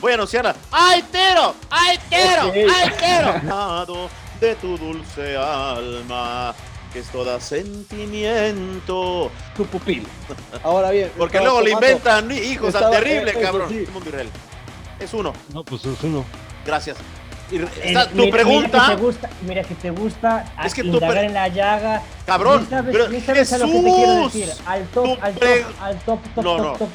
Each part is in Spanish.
Voy a anunciarla. ¡Ay, tero! ¡Ay, tero! ¡Ay, tero! de tu dulce alma, que es toda sentimiento. Tu pupil. Ahora bien. Porque luego le inventan hijos tan terrible, cabrón. Es uno. No, pues es uno. Gracias. Y tu pregunta. Mira que te gusta, mira que te gusta es que indagar en la llaga. Cabrón, sabes, pero Jesús, a lo que te quiero decir. Al top, al top, al top, top, no, top, top.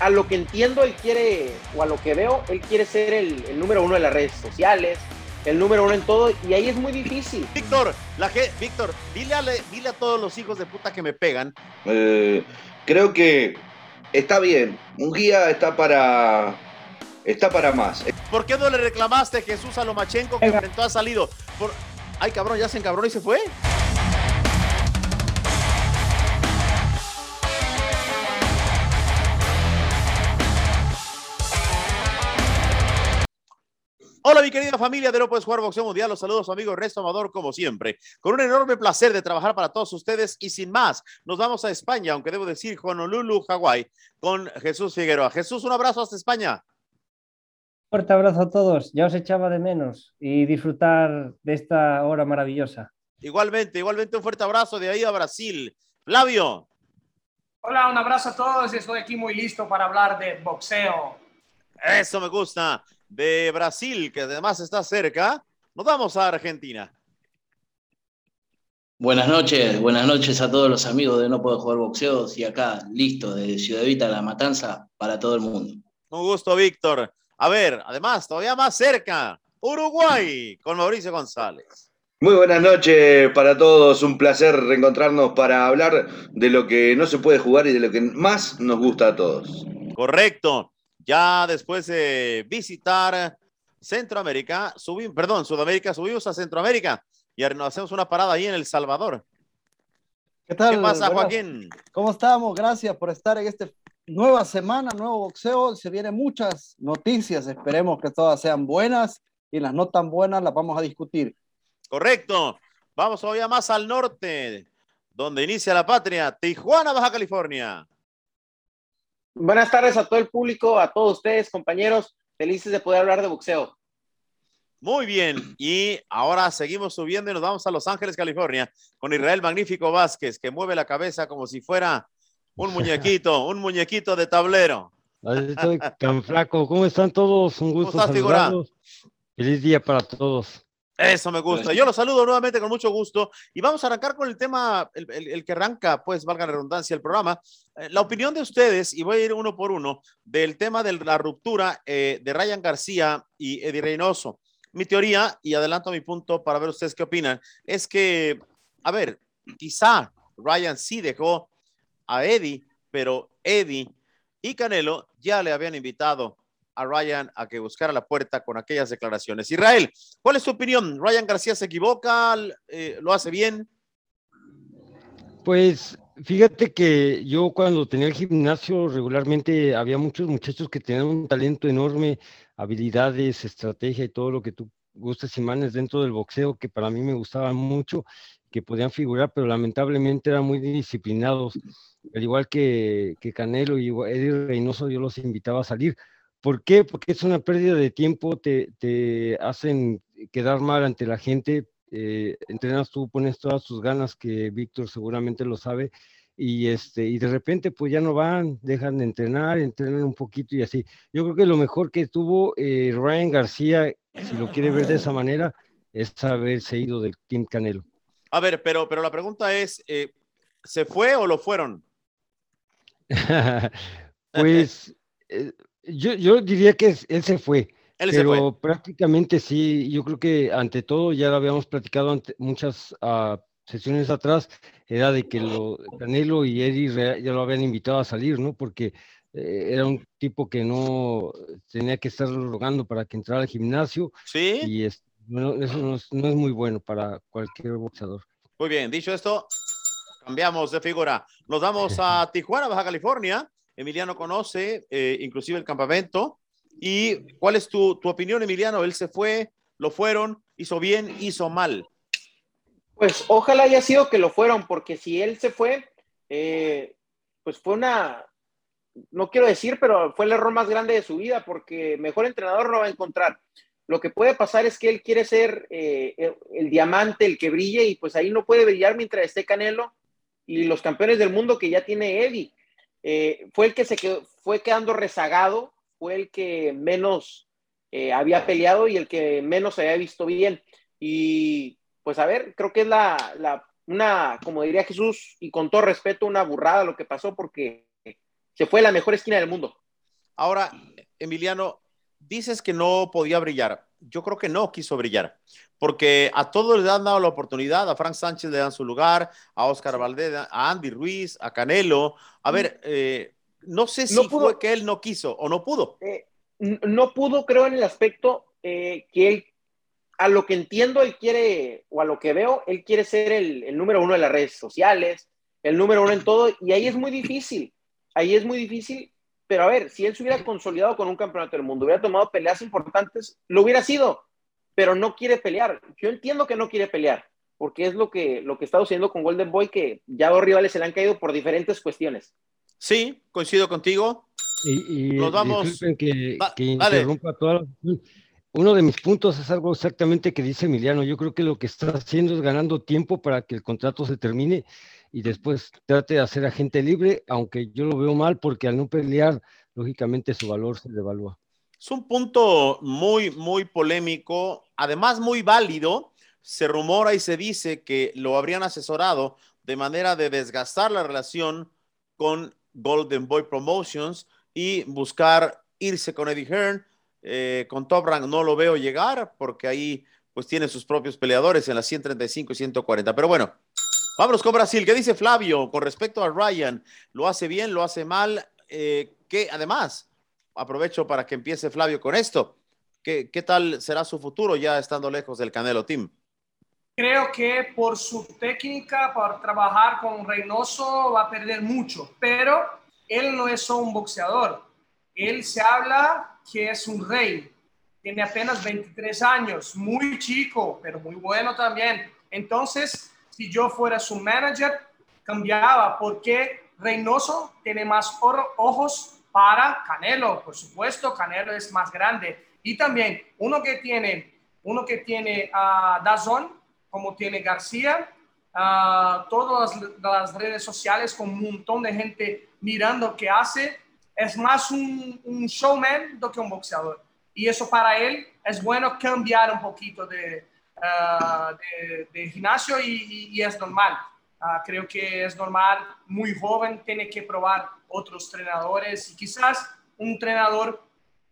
A lo que entiendo, él quiere, o a lo que veo, él quiere ser el, el número uno de las redes sociales, el número uno en todo, y ahí es muy difícil. Víctor, la que, Víctor, dile a, dile a todos los hijos de puta que me pegan. Eh, creo que está bien. Un guía está para está para más. ¿Por qué no le reclamaste a Jesús a Lomachenko que enfrentó ha salido? Por... Ay, cabrón, ya se encabronó y se fue. Hola mi querida familia de No Puedes Jugar Boxeo Mundial, los saludos su amigo Resto Amador como siempre, con un enorme placer de trabajar para todos ustedes y sin más, nos vamos a España, aunque debo decir Honolulu, Hawái, con Jesús Figueroa. Jesús, un abrazo hasta España. Fuerte abrazo a todos, ya os echaba de menos y disfrutar de esta hora maravillosa. Igualmente, igualmente un fuerte abrazo de ahí a Brasil. Flavio. Hola, un abrazo a todos, estoy aquí muy listo para hablar de boxeo. Eso me gusta de Brasil, que además está cerca. Nos vamos a Argentina. Buenas noches, buenas noches a todos los amigos de No Puedo Jugar Boxeo y acá, listo, de Ciudad Vita La Matanza para todo el mundo. Un gusto, Víctor. A ver, además, todavía más cerca, Uruguay, con Mauricio González. Muy buenas noches para todos, un placer reencontrarnos para hablar de lo que no se puede jugar y de lo que más nos gusta a todos. Correcto. Ya después de visitar Centroamérica, subimos, perdón, Sudamérica, subimos a Centroamérica y hacemos una parada ahí en El Salvador. ¿Qué tal? ¿Qué pasa, Joaquín? ¿Cómo estamos? Gracias por estar en esta nueva semana, nuevo boxeo. Se vienen muchas noticias. Esperemos que todas sean buenas y las no tan buenas las vamos a discutir. Correcto. Vamos todavía más al norte, donde inicia la patria, Tijuana, Baja California. Buenas tardes a todo el público, a todos ustedes, compañeros. Felices de poder hablar de boxeo. Muy bien, y ahora seguimos subiendo y nos vamos a Los Ángeles, California, con Israel Magnífico Vázquez, que mueve la cabeza como si fuera un muñequito, un muñequito de tablero. estoy tan flaco. ¿Cómo están todos? Un gusto saludarlos. Feliz día para todos. Eso me gusta. Yo los saludo nuevamente con mucho gusto y vamos a arrancar con el tema, el, que arranca, pues valga la redundancia, el programa. Eh, la opinión de ustedes, y voy a ir uno por uno, del tema de la ruptura eh, de Ryan García y Eddie Reynoso. Mi teoría, y adelanto mi punto para ver ustedes qué opinan, es que, a ver, quizá Ryan sí dejó a Eddie, pero Eddie y Canelo ya le habían invitado a Ryan a que buscara la puerta con aquellas declaraciones. Israel, ¿cuál es tu opinión? ¿Ryan García se equivoca? Eh, ¿Lo hace bien? Pues fíjate que yo cuando tenía el gimnasio regularmente había muchos muchachos que tenían un talento enorme, habilidades, estrategia y todo lo que tú gustas y manes dentro del boxeo que para mí me gustaban mucho, que podían figurar, pero lamentablemente eran muy disciplinados, al igual que, que Canelo y Eddie Reynoso, yo los invitaba a salir. ¿Por qué? Porque es una pérdida de tiempo, te, te hacen quedar mal ante la gente, eh, entrenas tú, pones todas tus ganas, que Víctor seguramente lo sabe, y, este, y de repente pues ya no van, dejan de entrenar, entrenan un poquito y así. Yo creo que lo mejor que tuvo eh, Ryan García, si lo quiere ver de esa manera, es haberse ido del Team Canelo. A ver, pero, pero la pregunta es, eh, ¿se fue o lo fueron? pues yo, yo diría que él se fue. pero prácticamente sí, yo creo que ante todo, ya lo habíamos platicado ante muchas uh, sesiones atrás, era de que lo, Canelo y Eddie ya lo habían invitado a salir, ¿no? Porque eh, era un tipo que no tenía que estar rogando para que entrara al gimnasio. Sí. Y es, bueno, eso no es, no es muy bueno para cualquier boxeador. Muy bien, dicho esto, cambiamos de figura. Nos vamos a Tijuana, Baja California Emiliano conoce eh, inclusive el campamento. ¿Y cuál es tu, opinión, Emiliano? Él se fue, lo fueron, hizo bien, hizo mal. Pues ojalá haya sido que lo fueron, porque si él se fue, eh, pues fue una, no quiero decir, pero fue el error más grande de su vida porque mejor entrenador no va a encontrar. Lo que puede pasar es que él quiere ser eh, el, el, diamante, el que brille, y pues ahí no puede brillar mientras esté Canelo y los campeones del mundo que ya tiene Eddie. Eh, fue el que se quedó, fue quedando rezagado, fue el que menos eh, había peleado y el que menos había visto bien. Y pues a ver, creo que es la, la, una, como diría Jesús, y con todo respeto, una burrada lo que pasó porque se fue la mejor esquina del mundo. Ahora, Emiliano, dices que no podía brillar. Yo creo que no quiso brillar, porque a todos le han dado la oportunidad, a Frank Sánchez le dan su lugar, a Oscar Valdez, a Andy Ruiz, a Canelo. A ver, eh, no sé si no pudo, fue que él no quiso o no pudo. Eh, no pudo, creo, en el aspecto eh, que él, a lo que entiendo, él quiere, o a lo que veo, él quiere ser el, el número uno de las redes sociales, el número uno en todo, y ahí es muy difícil, ahí es muy difícil pero a ver, si él se hubiera consolidado con un campeonato del mundo, hubiera tomado peleas importantes, lo hubiera sido, pero no quiere pelear. Yo entiendo que no quiere pelear, porque es lo que, lo que está sucediendo con Golden Boy, que ya dos rivales se le han caído por diferentes cuestiones. Sí, coincido contigo. Y, y nos vamos. Que, que interrumpa toda la... Uno de mis puntos es algo exactamente que dice Emiliano. Yo creo que lo que está haciendo es ganando tiempo para que el contrato se termine y después trate de hacer agente libre, aunque yo lo veo mal porque al no pelear, lógicamente su valor se devalúa. Es un punto muy, muy polémico, además muy válido. Se rumora y se dice que lo habrían asesorado de manera de desgastar la relación con Golden Boy Promotions y buscar irse con Eddie Hearn. Eh, con Top Rank no lo veo llegar porque ahí pues tiene sus propios peleadores en las 135 y 140. Pero bueno, Vámonos con Brasil. ¿Qué dice Flavio con respecto a Ryan? ¿Lo hace bien? ¿Lo hace mal? Eh, ¿qué, además, aprovecho para que empiece Flavio con esto. ¿Qué, ¿Qué tal será su futuro ya estando lejos del Canelo Team? Creo que por su técnica, por trabajar con Reynoso, va a perder mucho, pero él no es solo un boxeador. Él se habla que es un rey. Tiene apenas 23 años, muy chico, pero muy bueno también. Entonces, si yo fuera su manager, cambiaba porque Reynoso tiene más ojos para Canelo, por supuesto, Canelo es más grande. Y también uno que tiene, uno que tiene a Dazón, como tiene García, uh, todas las, las, redes sociales con un montón de gente mirando qué hace, es más un, un showman do que un boxeador. Y eso para él es bueno cambiar un poquito de, uh, de, de, gimnasio y, y, es normal. Uh, creo que es normal, muy joven, tiene que probar otros entrenadores y quizás un entrenador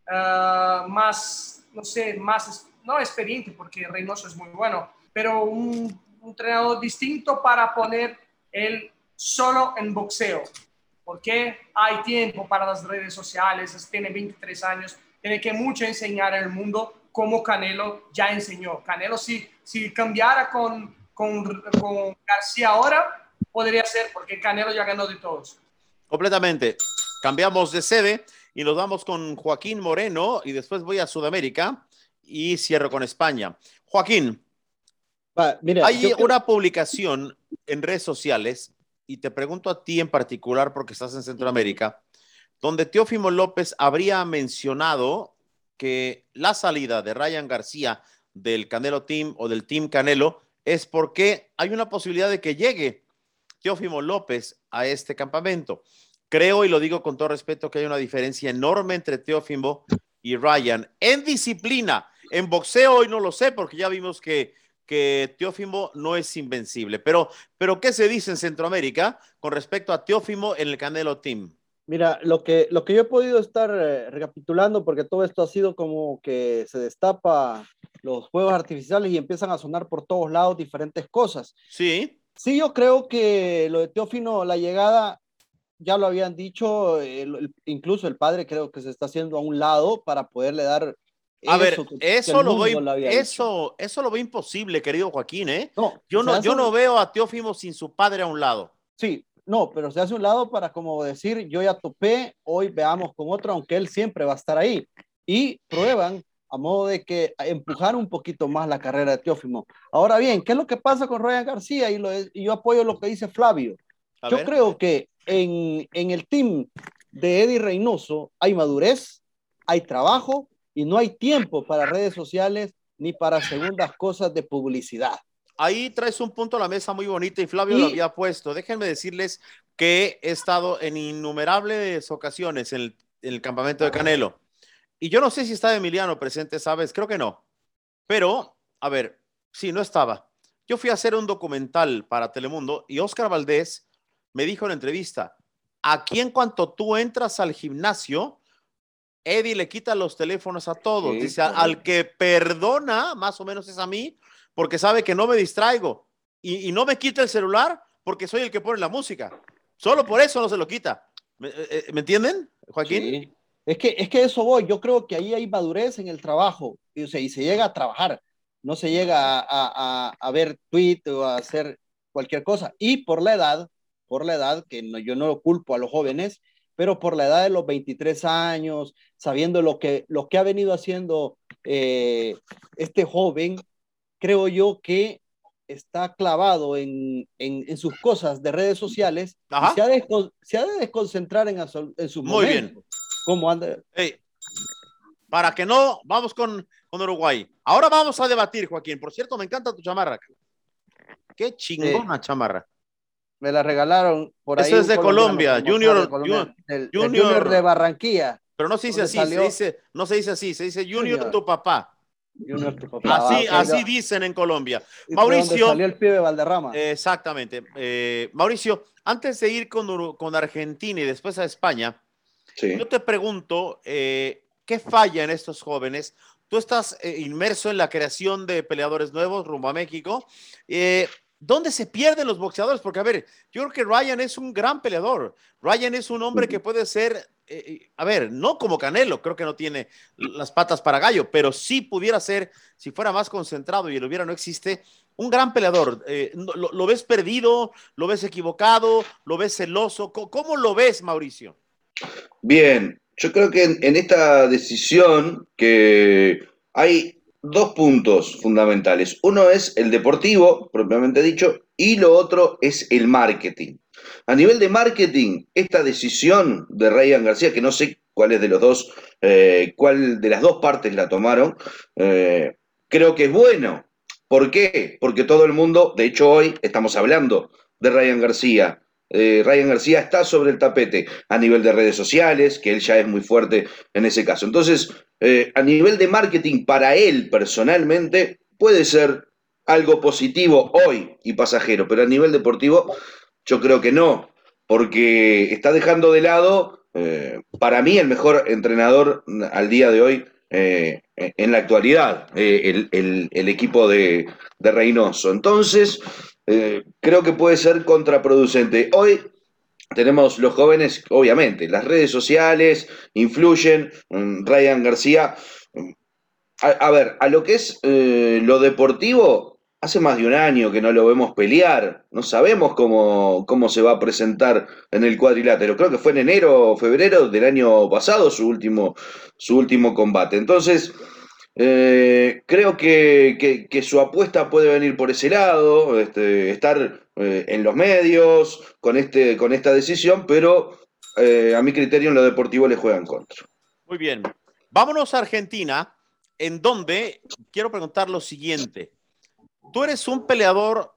uh, más, no sé, más, no experiente, porque Reynoso es muy bueno, pero un, un entrenador distinto para poner él solo en boxeo, porque hay tiempo para las redes sociales, tiene 23 años, tiene que mucho enseñar al mundo como Canelo ya enseñó. Canelo si, si cambiara con, con, con García ahora, podría ser, porque Canelo ya ganó de todos. Completamente. Cambiamos de sede y nos vamos con Joaquín Moreno y después voy a Sudamérica y cierro con España. Joaquín, Va, mira, hay una publicación en redes sociales y te pregunto a ti en particular porque estás en Centroamérica, donde Teófimo López habría mencionado que la salida de Ryan García del Canelo Team o del Team Canelo es porque hay una posibilidad de que llegue Teófimo López a este campamento. Creo, y lo digo con todo respeto, que hay una diferencia enorme entre Teófimo y Ryan en disciplina. En boxeo hoy no lo sé porque ya vimos que, que Teófimo no es invencible. Pero, pero, ¿qué se dice en Centroamérica con respecto a Teófimo en el Canelo Team? Mira, lo que, lo que yo he podido estar eh, recapitulando, porque todo esto ha sido como que se destapa los juegos artificiales y empiezan a sonar por todos lados diferentes cosas. Sí. Sí, yo creo que lo de Teófino, la llegada, ya lo habían dicho, el, el, incluso el padre creo que se está haciendo a un lado para poderle dar... A eso ver, que, eso, que lo veo, eso, eso lo veo imposible, querido Joaquín, ¿eh? No, yo no, yo no veo a Teófimo sin su padre a un lado. Sí, no, pero se hace un lado para como decir, yo ya topé, hoy veamos con otro, aunque él siempre va a estar ahí. Y prueban a modo de que empujar un poquito más la carrera de Teófimo. Ahora bien, ¿qué es lo que pasa con Ryan García? Y, lo, y yo apoyo lo que dice Flavio. A yo ver. creo que en, en, el team de Eddie Reynoso hay madurez, hay trabajo y no hay tiempo para redes sociales ni para segundas cosas de publicidad. Ahí traes un punto a la mesa muy bonito y Flavio lo Y- había puesto. Déjenme decirles que he estado en innumerables ocasiones en el, en el campamento de Canelo. Y yo no sé si estaba Emiliano presente, ¿sabes? Creo que no. Pero, a ver, sí, no estaba. Yo fui a hacer un documental para Telemundo y Oscar Valdés me dijo en la entrevista, aquí en cuanto tú entras al gimnasio, Eddie le quita los teléfonos a todos. Sí, Dice, al que perdona, más o menos es a mí, porque sabe que no me distraigo. Y, y no me quita el celular porque soy el que pone la música. Solo por eso no se lo quita. ¿Me, eh, eh, ¿me entienden, Joaquín? Sí. Es que, es que eso voy, yo creo que ahí hay madurez en el trabajo y, o sea, y se llega a trabajar, no se llega a, a- ver tweet o a hacer cualquier cosa. Y por la edad, por la edad, que no- yo no lo culpo a los jóvenes, pero por la edad de los 23 años, sabiendo lo que, lo que ha venido haciendo eh, este joven, creo yo que está clavado en, en, en sus cosas de redes sociales y se ha, de, se ha de desconcentrar en, en sus Muy momentos. bien. ¿Cómo anda? Ey, para que no, vamos con, con Uruguay. Ahora vamos a debatir, Joaquín. Por cierto, me encanta tu chamarra. Qué chingona chamarra. Me la regalaron por ahí. Eso es un de Colombia, Junior- de Colombia, Junior- Junior de Barranquilla. Pero no se dice ¿Dónde así, salió? se dice, no se dice así, se dice Junior, Junior. tu papá. Junior, tu papá. Así, Ah, así dicen en Colombia. ¿y de Mauricio. salió el de Valderrama. Exactamente. Eh, Mauricio, antes de ir con, con Argentina y después a España, Sí. yo te pregunto, eh, ¿qué falla en estos jóvenes? Tú estás eh, inmerso en la creación de peleadores nuevos rumbo a México. Eh, ¿Dónde se pierden los boxeadores? Porque, a ver, yo creo que Ryan es un gran peleador. Ryan es un hombre que puede ser, eh, a ver, no como Canelo, creo que no tiene las patas para gallo, pero sí pudiera ser, si fuera más concentrado y el hubiera no existe, un gran peleador. Eh, lo, lo ves perdido? ¿Lo ves equivocado? ¿Lo ves celoso? ¿Cómo, cómo lo ves, Mauricio? Bien, yo creo que en, esta decisión que hay dos puntos fundamentales. Uno es el deportivo, propiamente dicho, y lo otro es el marketing. A nivel de marketing, esta decisión de Ryan García, que no sé cuál es de los dos, eh, cuál de las dos partes la tomaron, eh, creo que es bueno. ¿Por qué? Porque todo el mundo, de hecho hoy estamos hablando de Ryan García. Eh, Ryan García está sobre el tapete a nivel de redes sociales, que él ya es muy fuerte en ese caso. Entonces, eh, a nivel de marketing, para él personalmente, puede ser algo positivo hoy y pasajero, pero a nivel deportivo, yo creo que no, porque está dejando de lado, eh, para mí, el mejor entrenador al día de hoy en la actualidad, el equipo de, de Reynoso. Entonces, eh, creo que puede ser contraproducente. Hoy tenemos los jóvenes, obviamente, las redes sociales influyen. mm, Ryan García, mm, a, ver, a lo que es eh, lo deportivo, hace más de un año que no lo vemos pelear. No sabemos cómo, cómo se va a presentar en el cuadrilátero. Creo que fue en enero o febrero del año pasado su último, su último combate. Entonces, eh, creo que, que- su apuesta puede venir por ese lado, este, estar eh, en los medios con, este, con esta decisión, pero eh, a mi criterio en lo deportivo le juegan contra. Muy bien. Vámonos a Argentina, en donde quiero preguntar lo siguiente. Tú eres un peleador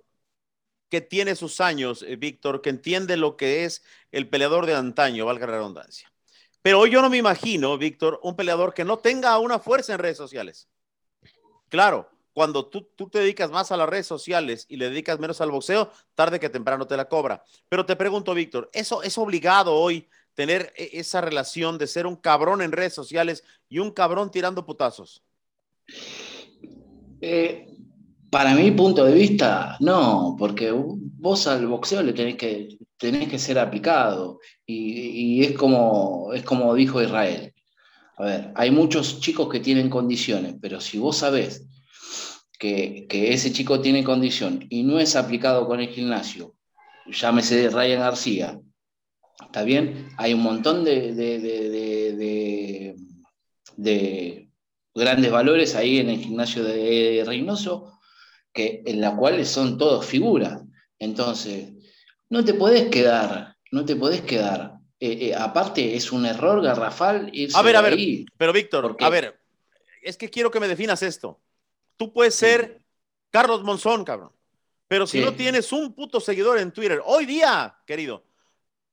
que tiene sus años, Víctor, que entiende lo que es el peleador de antaño, valga la redundancia. Pero hoy yo no me imagino, Víctor, un peleador que no tenga una fuerza en redes sociales. Claro, cuando tú, tú te dedicas más a las redes sociales y le dedicas menos al boxeo, tarde que temprano te la cobra. Pero te pregunto, Víctor, ¿eso es obligado hoy tener e- esa relación de ser un cabrón en redes sociales y un cabrón tirando putazos? Eh, para mi punto de vista, no, porque vos al boxeo le tenés que, tenés que ser aplicado. Y, es, como, es como dijo Israel. A ver, hay muchos chicos que tienen condiciones, pero si vos sabés que, que ese chico tiene condición y no es aplicado con el gimnasio, llámese Ryan García, ¿está bien? Hay un montón de- de grandes valores ahí en el gimnasio de Reynoso, que, en la cual son todos figuras. Entonces, no te podés quedar, no te podés quedar eh, eh, aparte es un error garrafal. irse A ver, a ver, ahí. pero Víctor, a ver, es que quiero que me definas esto. Tú puedes ser Carlos Monzón, cabrón, pero si Sí. no tienes un puto seguidor en Twitter, hoy día, querido,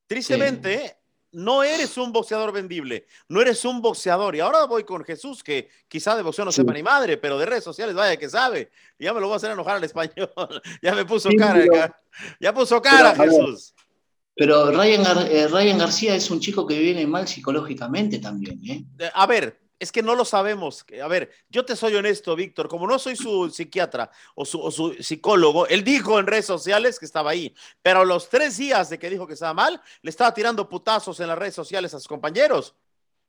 tristemente, no eres un boxeador vendible, no eres un boxeador. Y ahora voy con Jesús, que quizá de boxeo no sepa ni madre, pero de redes sociales, vaya que sabe. Ya me lo voy a hacer enojar al español. ya me puso Sí, cara, pero- ya puso cara, Pero, Jesús. Pero Ryan, Gar- eh, Ryan García es un chico que viene mal psicológicamente también, ¿eh? Eh, A ver, es que no lo sabemos. A ver, yo te soy honesto, Víctor, como no soy su psiquiatra o su, o su psicólogo, él dijo en redes sociales que estaba ahí, pero a los tres días de que dijo que estaba mal, le estaba tirando putazos en las redes sociales a sus compañeros.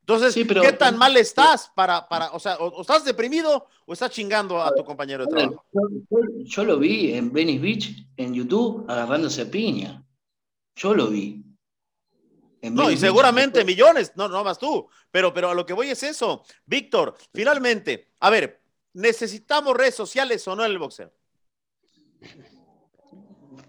Entonces, Sí, pero- ¿qué tan mal estás para, para o sea, o, o estás deprimido o estás chingando a tu compañero de trabajo? Yo, yo- yo lo vi en Venice Beach, en YouTube, agarrándose piña. Yo lo vi. No, y seguramente millones, no, no más tú, pero, pero a lo que voy es eso. Víctor, finalmente, a ver, ¿necesitamos redes sociales o no en el boxeo?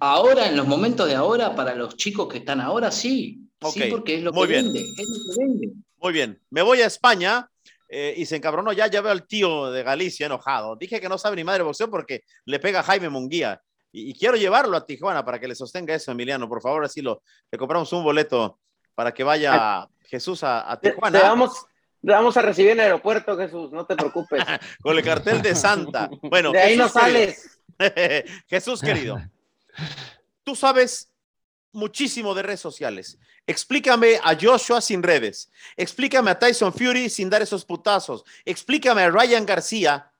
Ahora, en los momentos de ahora, para los chicos que están ahora, sí. Sí, porque es lo muy que bien. vende. Es lo que vende. Muy bien, me voy a España eh, y se encabronó ya, ya veo al tío de Galicia enojado. Dije que no sabe ni madre boxeo porque le pega a Jaime Munguía y, y quiero llevarlo a Tijuana para que le sostenga eso, Emiliano. Por favor, así lo, le compramos un boleto para que vaya Jesús a, a Tijuana te vamos, te vamos a recibir en el aeropuerto, Jesús, no te preocupes. con el cartel de Santa. Bueno, de ahí no querido. sales. Jesús querido, tú sabes muchísimo de redes sociales. Explícame a Joshua sin redes. Explícame a Tyson Fury sin dar esos putazos. Explícame a Ryan García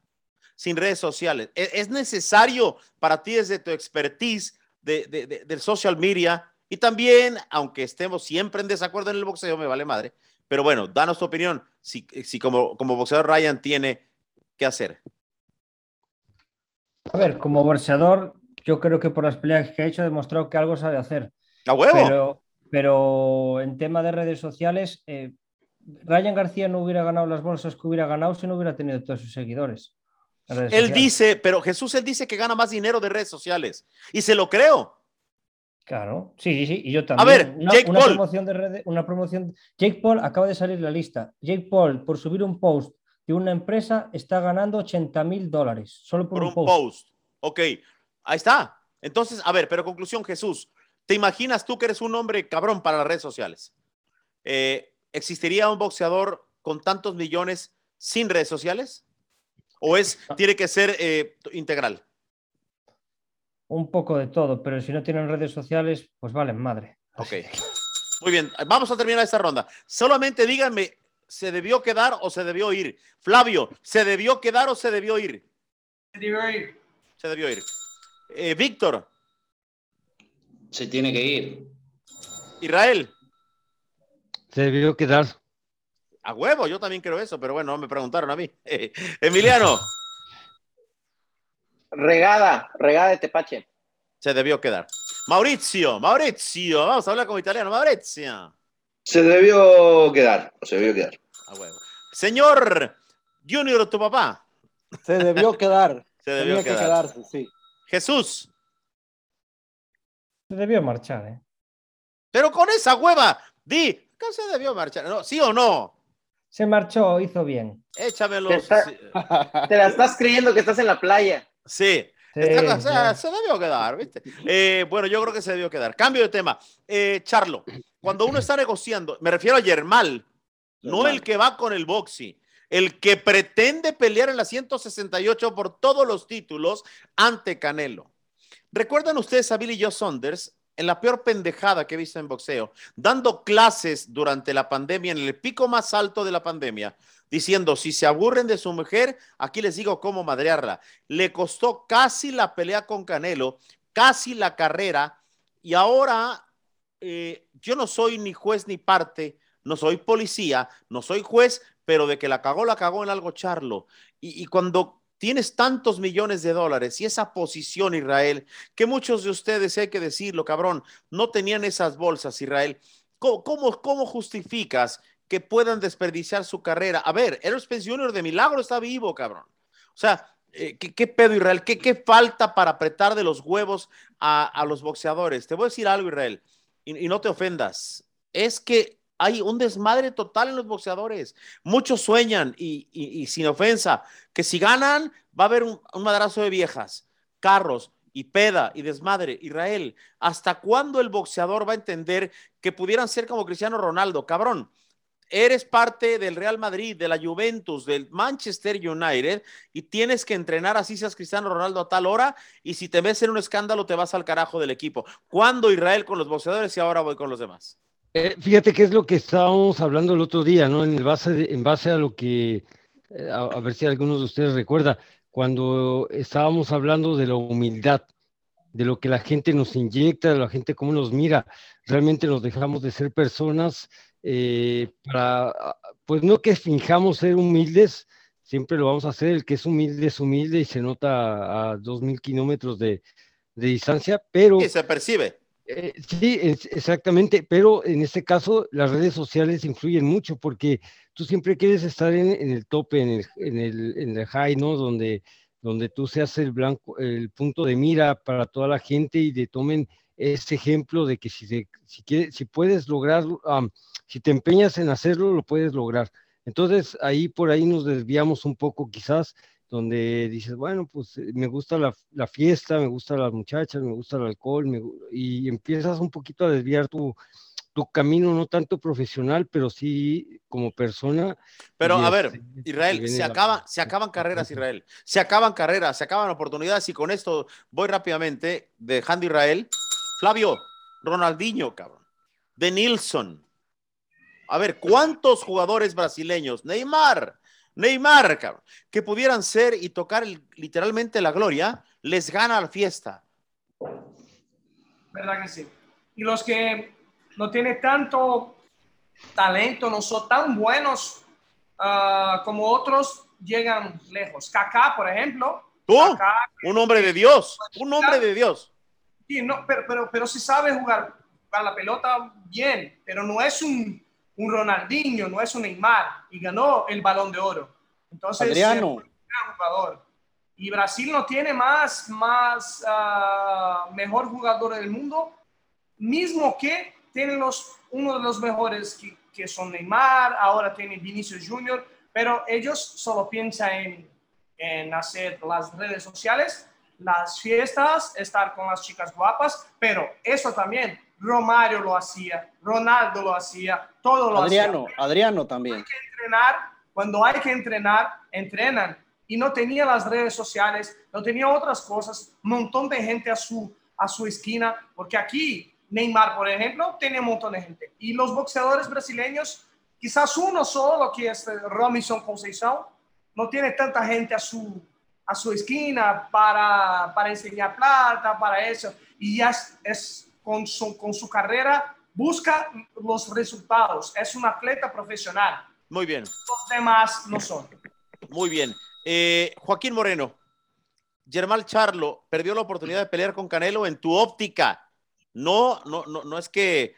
sin redes sociales. ¿E- ¿Es necesario para ti desde tu expertise de, de- de- del social media? Y también, aunque estemos siempre en desacuerdo en el boxeo, me vale madre. Pero bueno, danos tu opinión. Si, si como, como boxeador Ryan tiene que hacer. A ver, como boxeador, yo creo que por las peleas que ha hecho ha demostrado que algo sabe hacer. ¡A huevo! Pero, pero en tema de redes sociales, eh, Ryan García no hubiera ganado las bolsas que hubiera ganado si no hubiera tenido todos sus seguidores. Él sociales. dice, pero Jesús, él dice que gana más dinero de redes sociales. Y se lo creo. Claro, sí, sí, sí, y yo también. ver, una, Jake una Paul. promoción de redes, una promoción. Jake Paul acaba de salir la lista. Jake Paul, por subir un post de una empresa, está ganando 80 mil dólares. Solo por, por un un post. post. Ok, ahí está. Entonces, a ver, pero conclusión, Jesús, ¿te imaginas tú que eres un hombre cabrón para las redes sociales? Eh, ¿Existiría un boxeador con tantos millones sin redes sociales? ¿O es, tiene que ser eh, integral? Un poco de todo, pero si no tienen redes sociales, pues valen madre. Ok. Muy bien, vamos a terminar esta ronda. Solamente díganme, ¿se debió quedar o se debió ir? Flavio, ¿se debió quedar o se debió ir? Se debió ir. Eh, Víctor, Se tiene que ir. Israel, Se debió quedar. a huevo, yo también creo eso, pero bueno, me preguntaron a mí. Emiliano, Regada, regada de tepache. se debió quedar. Mauricio, Mauricio, vamos a hablar como italiano, Mauricio. Se debió quedar, o se debió quedar. A huevo. Señor Junior, tu papá, Se debió quedar. se debió Tenía que quedar. quedarse, sí. Jesús, Se debió marchar, ¿eh? pero con esa hueva, di, ¿qué se debió marchar? No, ¿Sí o no? Se marchó, hizo bien. Échamelo. Está- Sí. Te la estás creyendo que estás en la playa. Sí. Sí, Está- o sea, sí. se debió quedar, ¿viste? Eh, bueno, yo creo que se debió quedar. Cambio de tema. Eh, Charlo, cuando uno está negociando, me refiero a Yermal, no el que va con el boxy, el que pretende pelear en la 168 por todos los títulos ante Canelo. ¿Recuerdan ustedes a Billy Joe Saunders en la peor pendejada que he visto en boxeo, dando clases durante la pandemia, en el pico más alto de la pandemia, diciendo, si se aburren de su mujer, aquí les digo cómo madrearla. Le costó casi la pelea con Canelo, casi la carrera, y ahora eh, yo no soy ni juez ni parte, no soy policía, no soy juez, pero de que la cagó, la cagó en algo charlo. Y, cuando tienes tantos millones de dólares y esa posición, Israel, que muchos de ustedes, hay que decirlo, cabrón, no tenían esas bolsas, Israel. ¿Cómo, cómo, cómo justificas que puedan desperdiciar su carrera? A ver, Spence Jr. de milagro está vivo, cabrón. O sea, eh, ¿qué, qué pedo, Israel? ¿Qué, ¿Qué falta para apretar de los huevos a, a los boxeadores? Te voy a decir algo, Israel, y, y no te ofendas. es que hay un desmadre total en los boxeadores. Muchos sueñan, y, y, y sin ofensa, que si ganan va a haber un, un, madrazo de viejas, carros y peda y desmadre. Israel, ¿hasta cuándo el boxeador va a entender que pudieran ser como Cristiano Ronaldo? Cabrón, eres parte del Real Madrid, de la Juventus, del Manchester United y tienes que entrenar así seas Cristiano Ronaldo a tal hora y si te ves en un escándalo te vas al carajo del equipo. ¿Cuándo Israel con los boxeadores y ahora voy con los demás? Eh, fíjate que es lo que estábamos hablando el otro día, ¿no? En base, de, en base a lo que, eh, a, a, ver si algunos de ustedes recuerda, cuando estábamos hablando de la humildad, de lo que la gente nos inyecta, de la gente cómo nos mira, realmente nos dejamos de ser personas eh, para, pues no que finjamos ser humildes, siempre lo vamos a hacer, el que es humilde es humilde y se nota a dos mil kilómetros de, de distancia, pero... Y se percibe. Eh, sí, es, exactamente, pero en este caso las redes sociales influyen mucho porque tú siempre quieres estar en, en el tope, en el, en, el, en el high, ¿no? Donde, donde tú seas el blanco, el punto de mira para toda la gente y de tomen ese ejemplo de que si, se, si, quieres, si puedes lograr, um, si te empeñas en hacerlo, lo puedes lograr. Entonces ahí por ahí nos desviamos un poco quizás donde dices, bueno, pues eh, me gusta la, la, fiesta, me gustan las muchachas, me gusta el alcohol, me, y empiezas un poquito a desviar tu, tu, camino, no tanto profesional, pero sí como persona. Pero a ver, Israel, se, acaba, se acaban carreras, Israel, se acaban carreras, se acaban oportunidades, y con esto voy rápidamente dejando Israel. Flavio, Ronaldinho, cabrón, de Nilsson. A ver, ¿cuántos jugadores brasileños? Neymar, Neymar, cabrón, que pudieran ser y tocar el, literalmente la gloria, les gana la fiesta. ¿Verdad que sí? Y los que no tienen tanto talento, no son tan buenos uh, como otros, llegan lejos. Kaká, por ejemplo. ¿Tú? Kaká, un hombre de Dios, un hombre de Dios. Sí, no, pero, pero, pero sí sabe jugar, jugar la pelota bien, pero no es un un Ronaldinho, no es un Neymar, y ganó el balón de oro. Entonces, Adriano. Es un gran jugador. Y Brasil no tiene más, más uh, mejor jugador del mundo, mismo que tiene los, uno de los mejores que, que son Neymar, ahora tiene Vinicius Junior, pero ellos solo piensan en, en hacer las redes sociales, las fiestas, estar con las chicas guapas, pero eso también Romario lo hacía, Ronaldo lo hacía, todo lo Adriano, hacía. Adriano también. Hay que entrenar, cuando hay que entrenar, entrenan. Y no tenía las redes sociales, no tenía otras cosas, un montón de gente a su, a su esquina, porque aquí Neymar, por ejemplo, tiene un montón de gente. Y los boxeadores brasileños, quizás uno solo, que es Robinson Conceição, no tiene tanta gente a su, a su esquina para, para enseñar plata, para eso. Y ya es, es con su, con su carrera busca los resultados. Es un atleta profesional. Muy bien. Los demás no son. Muy bien. Eh, Joaquín Moreno, Germán Charlo perdió la oportunidad de pelear con Canelo en tu óptica. No, no, no, no es que,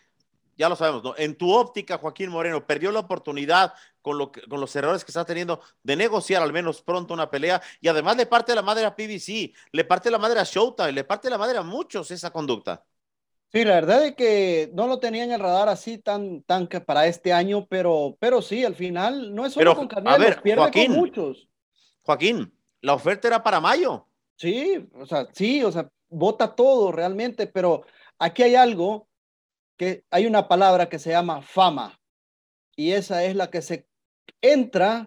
ya lo sabemos, ¿no? En tu óptica, Joaquín Moreno perdió la oportunidad con, lo que, con los errores que está teniendo de negociar al menos pronto una pelea y además le parte la madre a PBC, le parte la madre a Showtime, le parte la madre a muchos esa conducta. Sí, la verdad es que no lo tenía en el radar así tan, tan que para este año, pero, pero sí, al final no es solo Pero, con Canelo, a ver, pierde Joaquín. con muchos. Joaquín, la oferta era para mayo. Sí, o sea, sí, o sea, vota todo realmente, pero aquí hay algo que hay una palabra que se llama fama y esa es la que se entra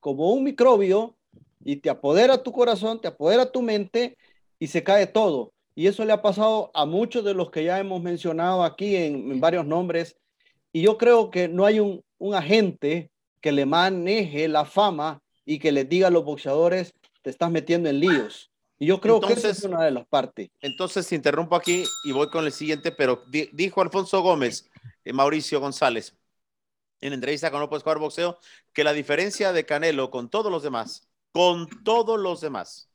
como un microbio y te apodera tu corazón, te apodera tu mente y se cae todo. Y eso le ha pasado a muchos de los que ya hemos mencionado aquí en, en varios nombres. Y yo creo que no hay un, un, agente que le maneje la fama y que les diga a los boxeadores, te estás metiendo en líos. Y yo creo entonces, que esa es una de las partes. Entonces, te interrumpo aquí y voy con el siguiente, pero di, dijo Alfonso Gómez, eh, Mauricio González, en entrevista con Puedes Jugar Boxeo, que la diferencia de Canelo con todos los demás, con todos los demás,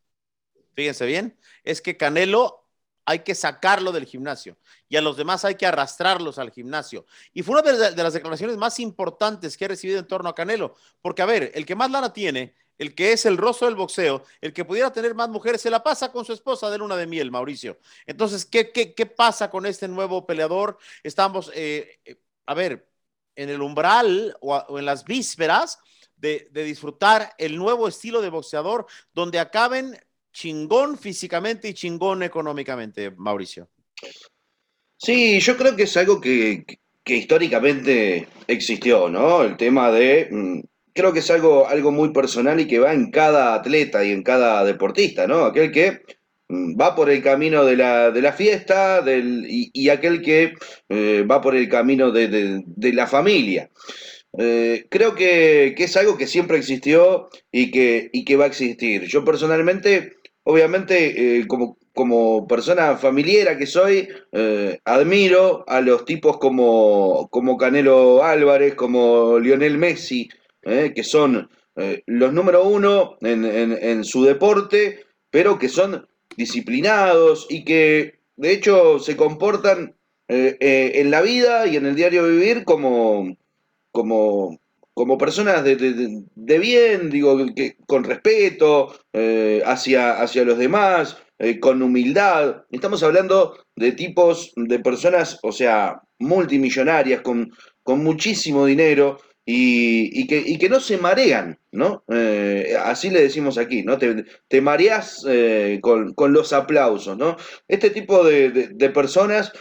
fíjense bien, es que Canelo hay que sacarlo del gimnasio y a los demás hay que arrastrarlos al gimnasio. Y fue una de, las declaraciones más importantes que he recibido en torno a Canelo, porque a ver, el que más lana tiene, el que es el rostro del boxeo, el que pudiera tener más mujeres, se la pasa con su esposa de luna de miel, Mauricio. Entonces, ¿qué, qué, qué pasa con este nuevo peleador? Estamos... Eh, a ver, en el umbral o, en las vísperas de, disfrutar el nuevo estilo de boxeador donde acaben chingón físicamente y chingón económicamente, Mauricio. Sí, yo creo que es algo que, que históricamente existió, ¿no? El tema de, mm, creo que es algo, algo muy personal y que va en cada atleta y en cada deportista, ¿no? Aquel que va por el camino de la, de la fiesta del, y, aquel que eh, va por el camino de, de- la familia. Eh, creo que, que es algo que siempre existió y que, y que va a existir. Yo personalmente, obviamente, eh, como, como persona familiar que soy, admiro a los tipos como, como Canelo Álvarez, como Lionel Messi, que son los número uno en- en su deporte, pero que son disciplinados y que de hecho se comportan eh, eh, en la vida y en el diario vivir como, como, como personas de, de- de- bien, digo, que, con respeto eh, hacia, hacia los demás, eh, con humildad. Estamos hablando de tipos, de personas, o sea, multimillonarias, con, con muchísimo dinero y, y que, y que no se marean, ¿no? Eh, así le decimos aquí, ¿no? Te, te mareas eh, con, con los aplausos, ¿no? Este tipo de, de- de personas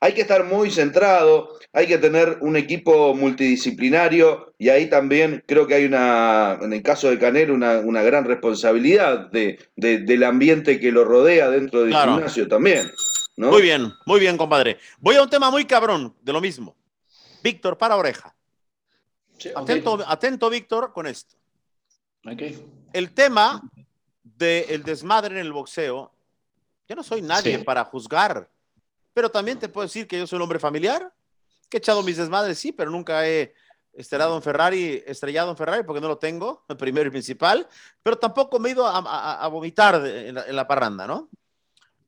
hay que estar muy centrado, hay que tener un equipo multidisciplinario y ahí también creo que hay una, en el caso de Canelo, una, una gran responsabilidad de, de- del ambiente que lo rodea dentro del Claro. gimnasio también, ¿no? Muy bien, muy bien, compadre. Voy a un tema muy cabrón de lo mismo. Víctor, para oreja. Sí. Atento, atento, Víctor, con esto. Ok. El tema del desmadre en el boxeo, yo no soy nadie Sí. para juzgar, pero también te puedo decir que yo soy un hombre familiar, que he echado mis desmadres, sí, pero nunca he estrellado en Ferrari, estrellado en Ferrari porque no lo tengo, el primero y principal, pero tampoco me he ido a, a- a vomitar de- en, la, en la parranda, ¿no?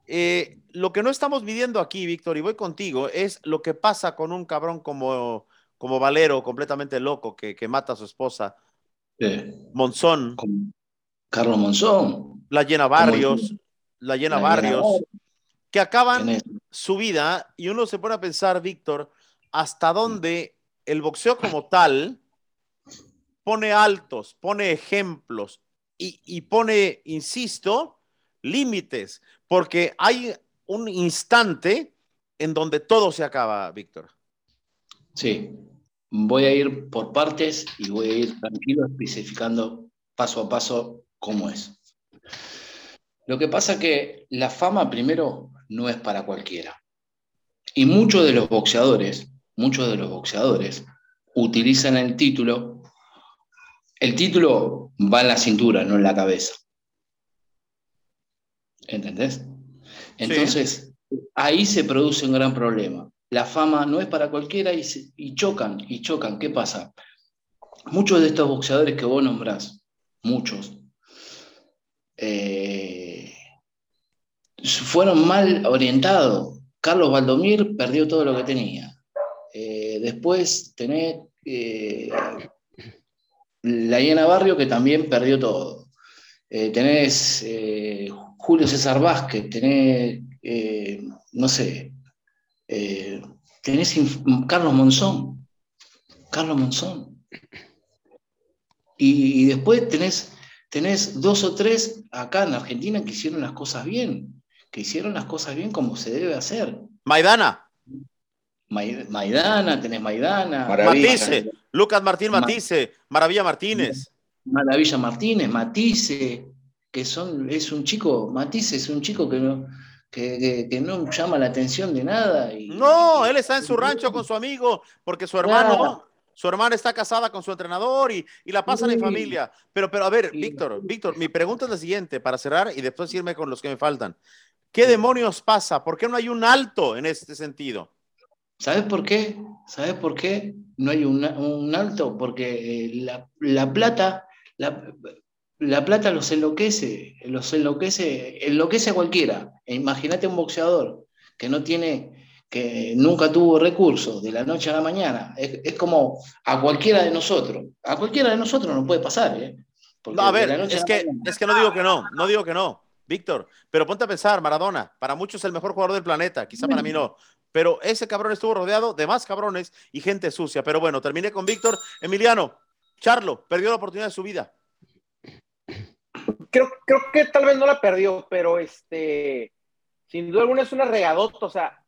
Eh, lo que no estamos midiendo aquí, Víctor, y voy contigo, es lo que pasa con un cabrón como, como Valero, completamente loco, que, que mata a su esposa, Monzón, Carlos Monzón. la llena Barrios, la llena La Barrios, que acaban su vida y uno se pone a pensar, Víctor, hasta dónde el boxeo como tal pone altos, pone ejemplos y, y pone, insisto, límites, porque hay un instante en donde todo se acaba, Víctor. Sí, voy a ir por partes y voy a ir tranquilo especificando paso a paso cómo es. Lo que pasa que la fama primero no es para cualquiera. Y muchos de los boxeadores, muchos de los boxeadores utilizan el título. El título va en la cintura, no en la cabeza. ¿Entendés? Entonces, ahí se produce un gran problema. La fama no es para cualquiera y, chocan, y chocan. ¿Qué pasa? Muchos de estos boxeadores que vos nombrás, muchos, eh, fueron mal orientados. Carlos Valdomir perdió todo lo que tenía. Eh, después tenés eh, la Hiena Barrio que también perdió todo. Tenés Julio César Vázquez, tenés, no sé, eh, tenés Carlos Monzón, Carlos Monzón. Y, y después tenés, tenés dos o tres acá en Argentina que hicieron las cosas bien, que hicieron las cosas bien como se debe hacer. Maidana, Mai- Maidana, tenés Maidana, Maravilla. Matisse, Lucas Martín Ma- Matisse, Maravilla Martínez. Maravilla Martínez, Matisse, que son, es un chico, Matisse es un chico que no, que, que- que no llama la atención de nada. Y, No, él está en su rancho con su amigo porque su hermano, Claro. su hermana está casada con su entrenador y, y la pasan en Sí. familia. Pero, pero a ver, Sí. Víctor, Víctor, mi pregunta es la siguiente para cerrar y después irme con los que me faltan. ¿Qué demonios pasa? ¿Por qué no hay un alto en este sentido? ¿Sabes por qué? ¿Sabes por qué no hay una- un alto? Porque eh, la, la plata, la, la plata los enloquece, los enloquece, enloquece a cualquiera. E Imagínate un boxeador que no tiene, que nunca tuvo recursos de la noche a la mañana. Es, es como a cualquiera de nosotros. A cualquiera de nosotros nos puede pasar, ¿eh? No, a ver, a es que, mañana- es que no digo que no, no digo que no, Víctor, pero ponte a pensar, Maradona, para muchos es el mejor jugador del planeta, quizá para mí no, pero ese cabrón estuvo rodeado de más cabrones y gente sucia. Pero bueno, terminé con Víctor. Emiliano, Charlo, perdió la oportunidad de su vida. Creo, creo que tal vez no la perdió, pero este, sin duda alguna es una regadota. O sea,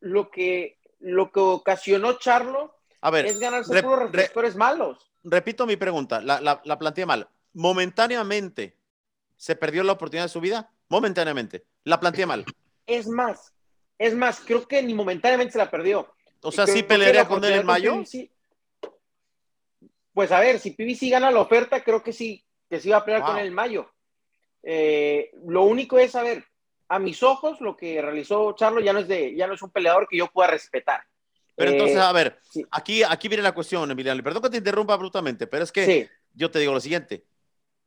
lo que, lo que ocasionó Charlo A ver, es ganarse re- puros re- reflectores malos. repito mi pregunta, la, la, la planteé mal. Momentáneamente, ¿se perdió la oportunidad de su vida? Momentáneamente. La planteé mal. Es más, es más, creo que ni momentáneamente se la perdió. O sea, Creo ¿sí pelearía con él en mayo? PBC Pues a ver, si PBC gana la oferta, creo que sí, que sí va a pelear Wow. con él en mayo. Eh, lo único es, a ver, a mis ojos, lo que realizó Charlo ya no es de, ya no es un peleador que yo pueda respetar. Pero Eh, entonces, a ver, sí. aquí, aquí viene la cuestión, Emiliano. Perdón que te interrumpa abruptamente, pero es que sí, yo te digo lo siguiente.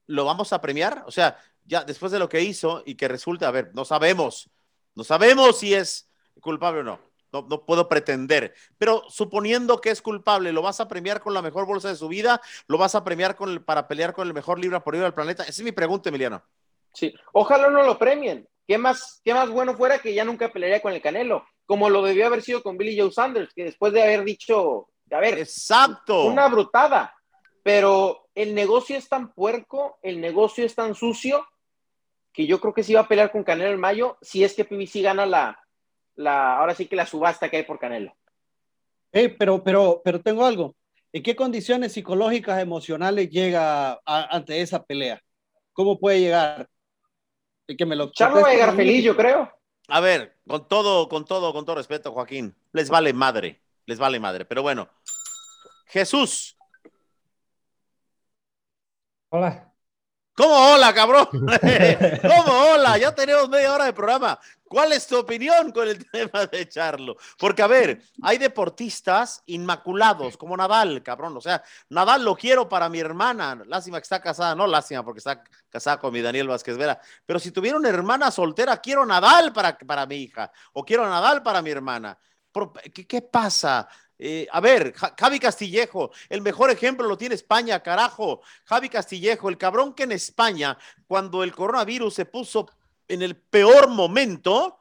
¿Lo vamos a premiar? O sea, ya después de lo que hizo y que resulta, a ver, no sabemos, no sabemos si es culpable o no. No, no puedo pretender, pero suponiendo que es culpable, ¿lo vas a premiar con la mejor bolsa de su vida? ¿Lo vas a premiar con el- para pelear con el mejor libra por libra del planeta? Esa es mi pregunta, Emiliano. sí. Ojalá no lo premien. ¿Qué más, qué más bueno fuera que ya nunca pelearía con el Canelo? Como lo debió haber sido con Billy Joe Sanders, que después de haber dicho, a ver, Exacto. una brutada. Pero el negocio es tan puerco, el negocio es tan sucio, que yo creo que sí va a pelear con Canelo en mayo, si es que PBC gana la, la ahora sí que la subasta que hay por Canelo. Eh, pero, pero, pero tengo algo. ¿En qué condiciones psicológicas, emocionales llega a- ante esa pelea? ¿Cómo puede llegar? Y que me lo Charlo va a llegar feliz, yo creo. A ver, con todo, con todo, con todo respeto, Joaquín, les vale madre, les vale madre. Pero bueno, Jesús, Hola. ¿Cómo hola, cabrón? ¿Cómo hola? Ya tenemos media hora de programa. ¿Cuál es tu opinión con el tema de Charlo? Porque, a ver, hay deportistas inmaculados, como Nadal, cabrón. O sea, Nadal lo quiero para mi hermana. Lástima que está casada, no lástima porque está casada con mi Daniel Vázquez Vera. Pero si tuviera una hermana soltera, quiero Nadal para, para mi hija o quiero Nadal para mi hermana. ¿Qué, qué pasa? Eh, a ver, Ja- Javi Castillejo, el mejor ejemplo lo tiene España, carajo. Javi Castillejo, el cabrón que en España, cuando el coronavirus se puso en el peor momento,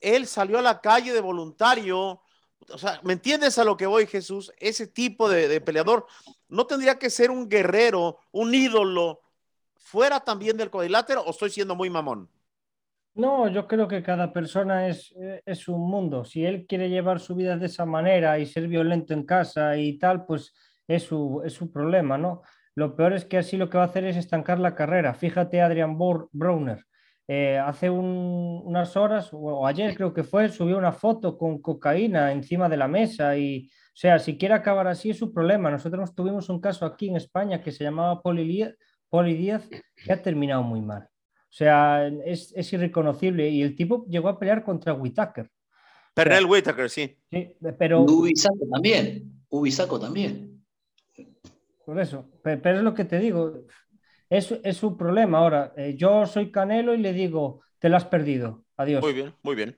él salió a la calle de voluntario. O sea, ¿me entiendes a lo que voy, Jesús? Ese tipo de, de peleador no tendría que ser un guerrero, un ídolo, fuera también del cuadrilátero o estoy siendo muy mamón. No, yo creo que cada persona es, eh, es un mundo. Si él quiere llevar su vida de esa manera y ser violento en casa y tal, pues es su, es su problema, ¿no? Lo peor es que así lo que va a hacer es estancar la carrera. Fíjate, Adrian Browner, eh, hace un- unas horas, o, ayer creo que fue, subió una foto con cocaína encima de la mesa y, o sea, si quiere acabar así es su problema. Nosotros tuvimos un caso aquí en España que se llamaba Poli, Poli Díaz, que ha terminado muy mal. O sea, es, es irreconocible. Y el tipo llegó a pelear contra Whitaker. Pernell Whitaker, sí. Sí, pero Ubisaco también. Ubisaco también. por eso. pe- Pero, es lo que te digo. Es, es su problema. Ahora, eh, yo soy Canelo y le digo, te lo has perdido. Adiós. Muy bien, muy bien.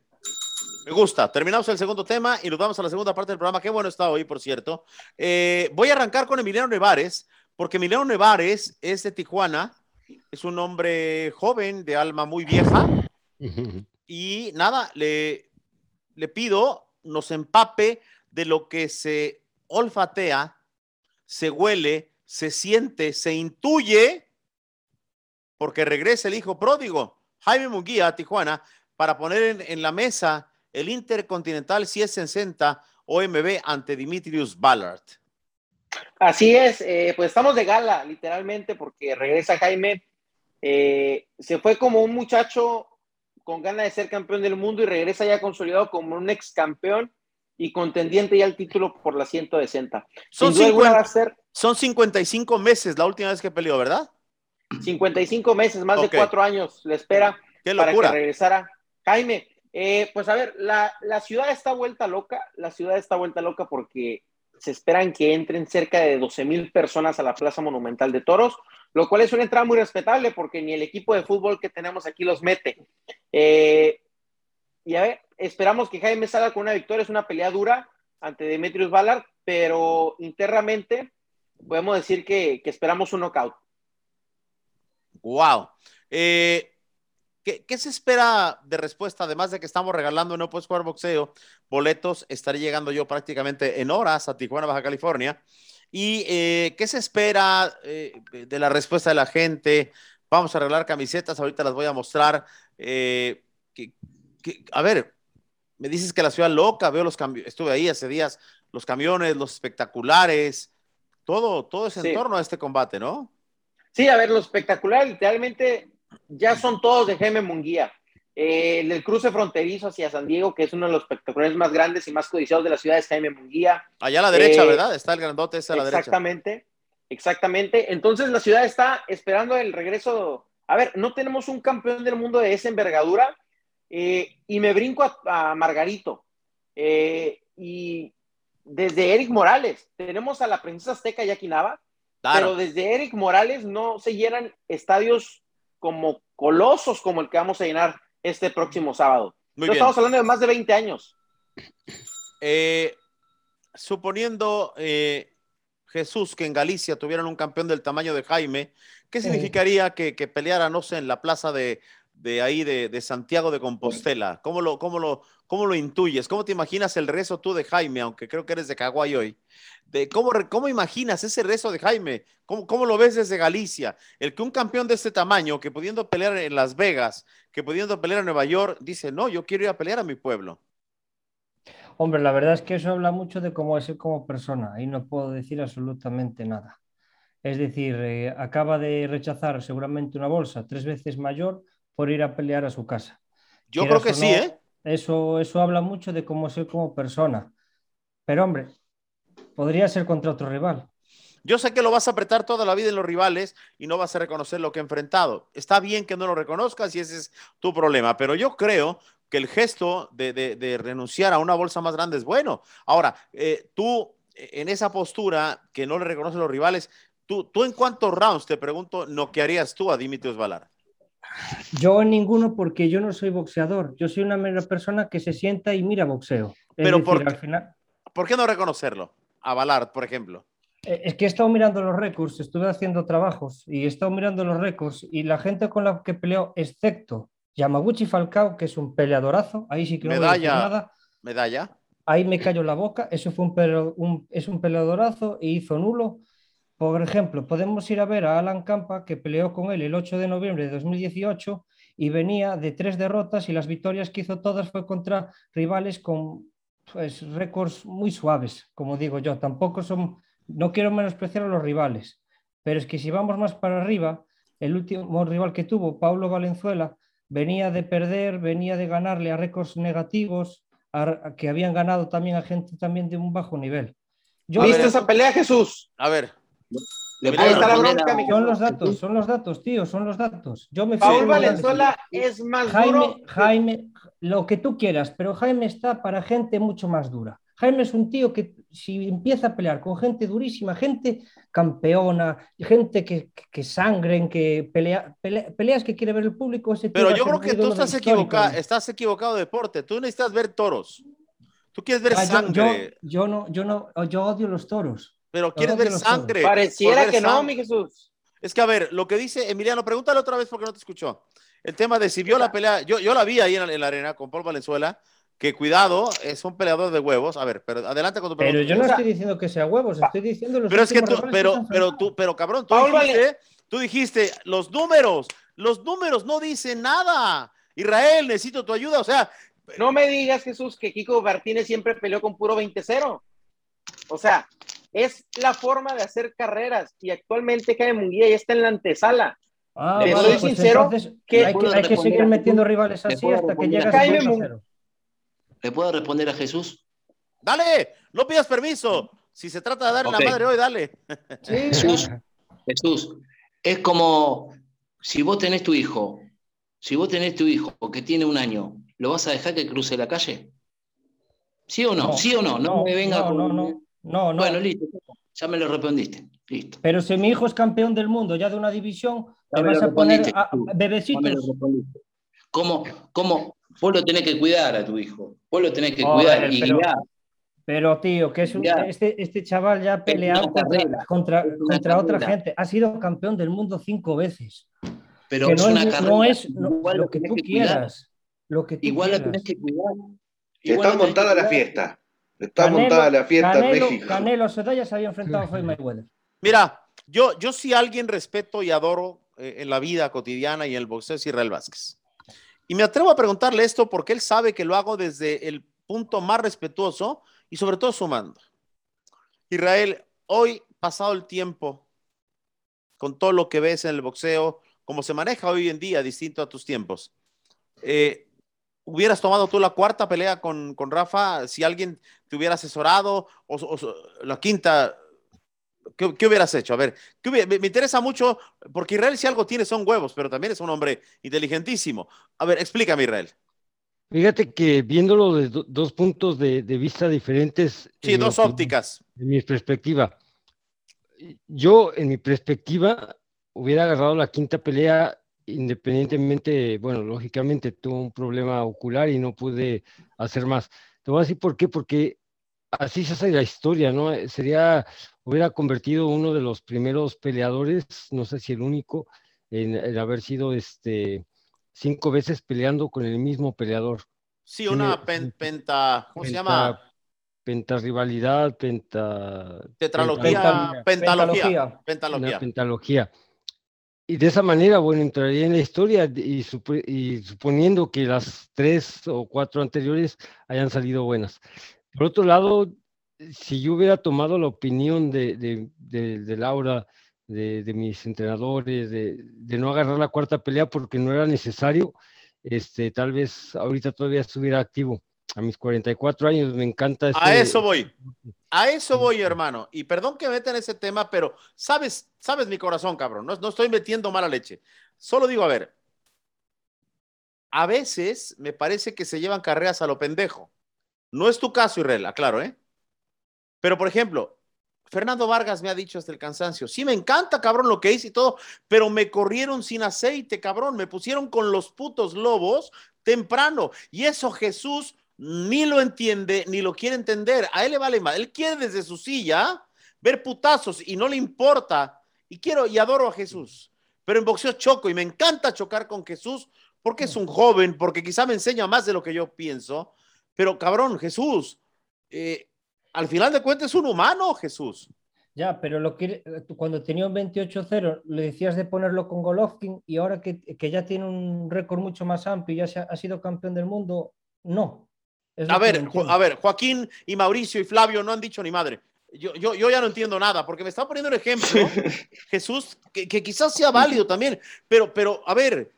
Me gusta. Terminamos el segundo tema y nos vamos a la segunda parte del programa. Qué bueno está hoy, por cierto. Eh, voy a arrancar con Emiliano Nevares, porque Emiliano Nevares es de Tijuana. Es un hombre joven, de alma muy vieja. Y nada, le, le pido nos empape de lo que se olfatea, se huele, se siente, se intuye, porque regresa el hijo pródigo, Jaime Munguía a Tijuana, para poner en, en la mesa el Intercontinental 160 OMB ante Dimitrius Ballard. Así es, eh, pues estamos de gala, literalmente, porque regresa Jaime. Eh, se fue como un muchacho con ganas de ser campeón del mundo y regresa ya consolidado como un ex campeón y contendiente ya al título por la 160. Son, Sin duda alguna 50 va a ser son 55 meses la última vez que peleó, ¿verdad? 55 meses, más de cuatro años le espera Qué para que regresara Jaime. eh, pues a ver, la, la ciudad está vuelta loca, la ciudad está vuelta loca porque se esperan que entren cerca de 12 mil personas a la Plaza Monumental de Toros, lo cual es una entrada muy respetable porque ni el equipo de fútbol que tenemos aquí los mete. Eh, y a ver, esperamos que Jaime salga con una victoria, es una pelea dura ante Demetrius Ballard, pero internamente podemos decir que, esperamos un knockout. Wow. Eh, ¿Qué, ¿Qué, se espera de respuesta? Además de que estamos regalando No Puedes Jugar Boxeo, boletos, estaré llegando yo prácticamente en horas a Tijuana, Baja California. ¿Y eh, qué se espera eh, de la respuesta de la gente? Vamos a arreglar camisetas, ahorita las voy a mostrar. Eh, que, que, a ver, me dices que la ciudad loca, veo los cambios, estuve ahí hace días, los camiones, los espectaculares, todo, todo sí. en torno a este combate, ¿no? Sí, a ver, lo espectacular, literalmente ya son todos de Jaime Munguía. Eh, el cruce fronterizo hacia San Diego, que es uno de los espectaculares más grandes y más codiciados de la ciudad, es Jaime Munguía. Allá a la derecha, eh, ¿verdad? Está el grandote ese a la exactamente, derecha. Exactamente, exactamente. Entonces la ciudad está esperando el regreso. A ver, no tenemos un campeón del mundo de esa envergadura. Eh, y me brinco a, a Margarito. Y desde Eric Morales, tenemos a la princesa Azteca Jackie Nava, claro. pero desde Eric Morales no se llenan estadios como colosos como el que vamos a llenar este próximo sábado. Muy no bien. estamos hablando de más de 20 años. Eh, suponiendo eh, Jesús que en Galicia tuvieran un campeón del tamaño de Jaime, ¿qué significaría que, que peleara, no sé, en la plaza de, de ahí de, de, Santiago de Compostela? ¿Cómo lo, cómo, lo, ¿Cómo lo intuyes? ¿Cómo te imaginas el rezo tú de Jaime, aunque creo que eres de Caguay hoy? De cómo, ¿Cómo imaginas ese rezo de Jaime? ¿Cómo, ¿Cómo lo ves desde Galicia? El que un campeón de este tamaño, que pudiendo pelear en Las Vegas, que pudiendo pelear en Nueva York, dice, no, yo quiero ir a pelear a mi pueblo. Hombre, la verdad es que eso habla mucho de cómo es él como persona y no puedo decir absolutamente nada. Es decir, eh, acaba de rechazar seguramente una bolsa tres veces mayor por ir a pelear a su casa. Yo creo que no, sí, ¿eh? Eso, eso habla mucho de cómo ser como persona. Pero hombre, podría ser contra otro rival. Yo sé que lo vas a apretar toda la vida en los rivales y no vas a reconocer lo que ha enfrentado. Está bien que no lo reconozcas y ese es tu problema, pero yo creo que el gesto de, de, de renunciar a una bolsa más grande es bueno. Ahora, eh, tú en esa postura que no le reconoces a los rivales, tú, tú en cuántos rounds, te pregunto, noquearías tú a Dimitrios Valar? Yo en ninguno porque yo no soy boxeador, yo soy una mera persona que se sienta y mira boxeo. Es Pero decir, por, al final... ¿por qué no reconocerlo? A Valar, por ejemplo. Eh, Es que he estado mirando los récords, estuve haciendo trabajos y he estado mirando los récords y la gente con la que peleó, excepto Yamaguchi Falcao, que es un peleadorazo, ahí sí que no medalla, nada. Medalla. Ahí me cayó la boca, eso fue un, pele, un, es un peleadorazo y hizo nulo. Por ejemplo, podemos ir a ver a Alan Campa, que peleó con él el 8 de noviembre de 2018 y venía de tres derrotas y las victorias que hizo todas fue contra rivales con pues, récords muy suaves, como digo yo. Tampoco son, no quiero menospreciar a los rivales, pero es que si vamos más para arriba, el último rival que tuvo, Paulo Valenzuela, venía de perder, venía de ganarle a récords negativos, a, a que habían ganado también a gente también de un bajo nivel. Yo ¿Viste esa pelea, Jesús? A ver. Le Ahí está la bronca. Son los datos, son los datos, tío, son los datos. Yo me Paul Valenzuela es más Jaime, duro. Jaime, lo que tú quieras, pero Jaime está para gente mucho más dura. Jaime es un tío que si empieza a pelear con gente durísima, gente campeona, gente que, que sangren, que pelea, pelea, peleas que quiere ver el público. Ese Pero yo creo que tú estás equivocado, estás equivocado de deporte. Tú necesitas ver toros. Tú quieres ver ah, sangre. Yo, yo, no, yo no, yo odio los toros. Pero quieres ver sangre. Pareciera que no, mi Jesús. Es que a ver, lo que dice Emiliano, pregúntale otra vez porque no te escuchó. El tema de si vio la pelea, yo, yo la vi ahí en la, en la arena con Paul Valenzuela que cuidado, es un peleador de huevos. A ver, pero adelante con tu pregunta. Pero yo no estoy diciendo que sea huevos, estoy diciendo los Pero es que tú, pero, pero tú, pero cabrón, tú dijiste, tú dijiste, los números, los números no dicen nada. Israel, necesito tu ayuda, o sea. No me digas, Jesús, que Kiko Martínez siempre peleó con puro 20-0. O sea, es la forma de hacer carreras y actualmente Jaime Munguía ya está en la antesala. Ah, Le vale, soy pues sincero que hay que, hay que seguir metiendo rivales así hasta que llegas a Jaime Munguía. ¿Le puedo responder a Jesús? Dale, no pidas permiso. Si se trata de darle okay. la madre hoy, dale. Sí. Jesús, Jesús, es como si vos tenés tu hijo, si vos tenés tu hijo que tiene un año, ¿lo vas a dejar que cruce la calle? ¿Sí o no? no ¿Sí o no? No, no me venga no, con... no, no, no, Bueno, listo. Ya me lo respondiste. Listo. Pero si mi hijo es campeón del mundo ya de una división, te vas a poner a bebecitos. ¿Cómo, ¿Cómo, vos lo tenés que cuidar a tu hijo, vos lo tenés que oh, cuidar ver, y pero, guiar. Pero, tío, que es un, este, este chaval ya ha peleado contra, contra, contra otra gente, ha sido campeón del mundo cinco veces. Pero que es no una es, carrera. no es igual lo que tú que quieras. Lo que tú Igual la quieras. tenés que cuidar. Igual tenés que montada la fiesta. Está Canelo- montada la fiesta Canelo, en México. Canelo Sedalla se había enfrentado a Floyd Mayweather. Mira, yo, yo sí a alguien respeto y adoro eh, en la vida cotidiana y en el boxeo es Israel Vázquez. Y me atrevo a preguntarle esto porque él sabe que lo hago desde el punto más respetuoso y sobre todo sumando. Israel, hoy, pasado el tiempo, con todo lo que ves en el boxeo, como se maneja hoy en día, distinto a tus tiempos, eh, ¿hubieras tomado tú la cuarta pelea con, con Rafa si alguien te hubiera asesorado o, o la quinta? ¿Qué, ¿Qué, hubieras hecho? A ver, ¿qué hubiera, me, me, interesa mucho, porque Israel si algo tiene son huevos, pero también es un hombre inteligentísimo. A ver, explícame, Israel. Fíjate que viéndolo de do, dos puntos de, de, vista diferentes. Sí, dos ópticas. En mi perspectiva. Yo, en mi perspectiva, hubiera agarrado la quinta pelea independientemente, bueno, lógicamente tuvo un problema ocular y no pude hacer más. Te voy a decir por qué, porque así se hace la historia, ¿no? Sería, hubiera convertido uno de los primeros peleadores, no sé si el único, en, en haber sido este cinco veces peleando con el mismo peleador. Sí, una pen, penta, ¿cómo penta, se llama? Penta rivalidad, penta... Tetralogía, pentalogía. Pentalogía. Una pentalogía. Y de esa manera, bueno, entraría en la historia y, sup y suponiendo que las tres o cuatro anteriores hayan salido buenas. Por otro lado, si yo hubiera tomado la opinión de, de, de, de Laura, de, mis entrenadores, de, no agarrar la cuarta pelea porque no era necesario, este, tal vez ahorita todavía estuviera activo. A mis 44 años me encanta. Este... A eso voy. A eso voy, hermano. Y perdón que meta en ese tema, pero sabes, sabes mi corazón, cabrón. No, no estoy metiendo mala leche. Solo digo, a ver, a veces me parece que se llevan carreras a lo pendejo. No es tu caso, Israel, aclaro, ¿eh? Pero, por ejemplo, Fernando Vargas me ha dicho hasta el cansancio, sí, me encanta, cabrón, lo que hice y todo, pero me corrieron sin aceite, cabrón, me pusieron con los putos lobos temprano. Y eso Jesús ni lo entiende, ni lo quiere entender. A él le vale más. Él quiere desde su silla ver putazos y no le importa. Y quiero y adoro a Jesús. Pero en boxeo choco y me encanta chocar con Jesús porque es un joven, porque quizá me enseña más de lo que yo pienso. Pero cabrón, Jesús, eh, al final de cuentas es un humano, Jesús. Ya, pero lo que, cuando tenía un 28-0 le decías de ponerlo con Golovkin y ahora que, que ya tiene un récord mucho más amplio y ya se ha, ha sido campeón del mundo, no. A ver, a ver, Joaquín y Mauricio y Flavio no han dicho ni madre. Yo, yo, yo ya no entiendo nada, porque me está poniendo un ejemplo, Jesús, que, que, quizás sea válido también, pero, pero a ver,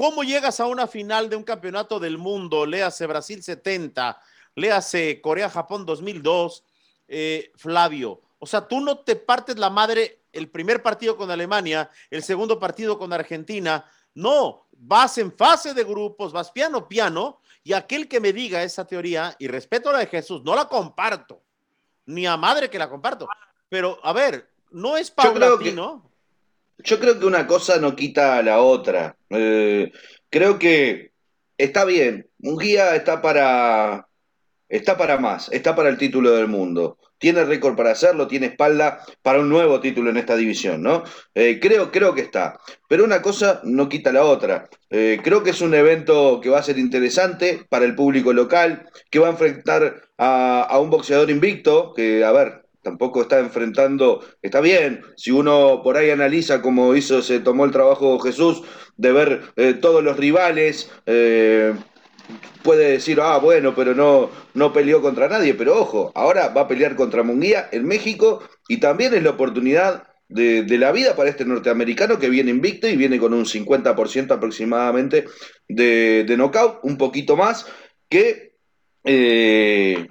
¿cómo llegas a una final de un campeonato del mundo? Léase Brasil 70, léase Corea-Japón 2002, eh, Flavio. O sea, tú no te partes la madre el primer partido con Alemania, el segundo partido con Argentina. No, vas en fase de grupos, vas piano, piano, y aquel que me diga esa teoría, y respeto la de Jesús, no la comparto, ni a madre que la comparto, pero a ver, no es paulatino. Yo creo que, una cosa no quita a la otra. Eh, creo que está bien, un guía está para, está para más, está para el título del mundo. Tiene récord para hacerlo, tiene espalda para un nuevo título en esta división, ¿no? Eh, creo, creo que está. Pero una cosa no quita la otra. Eh, creo que es un evento que va a ser interesante para el público local, que va a enfrentar a, a un boxeador invicto, que, a ver, tampoco está enfrentando, está bien, si uno por ahí analiza como hizo, se tomó el trabajo Jesús, de ver eh, todos los rivales, eh, puede decir, ah, bueno, pero no, no peleó contra nadie, pero ojo, ahora va a pelear contra Munguía en México y también es la oportunidad de, de, la vida para este norteamericano que viene invicto y viene con un 50% aproximadamente de, de knockout, un poquito más, que, eh,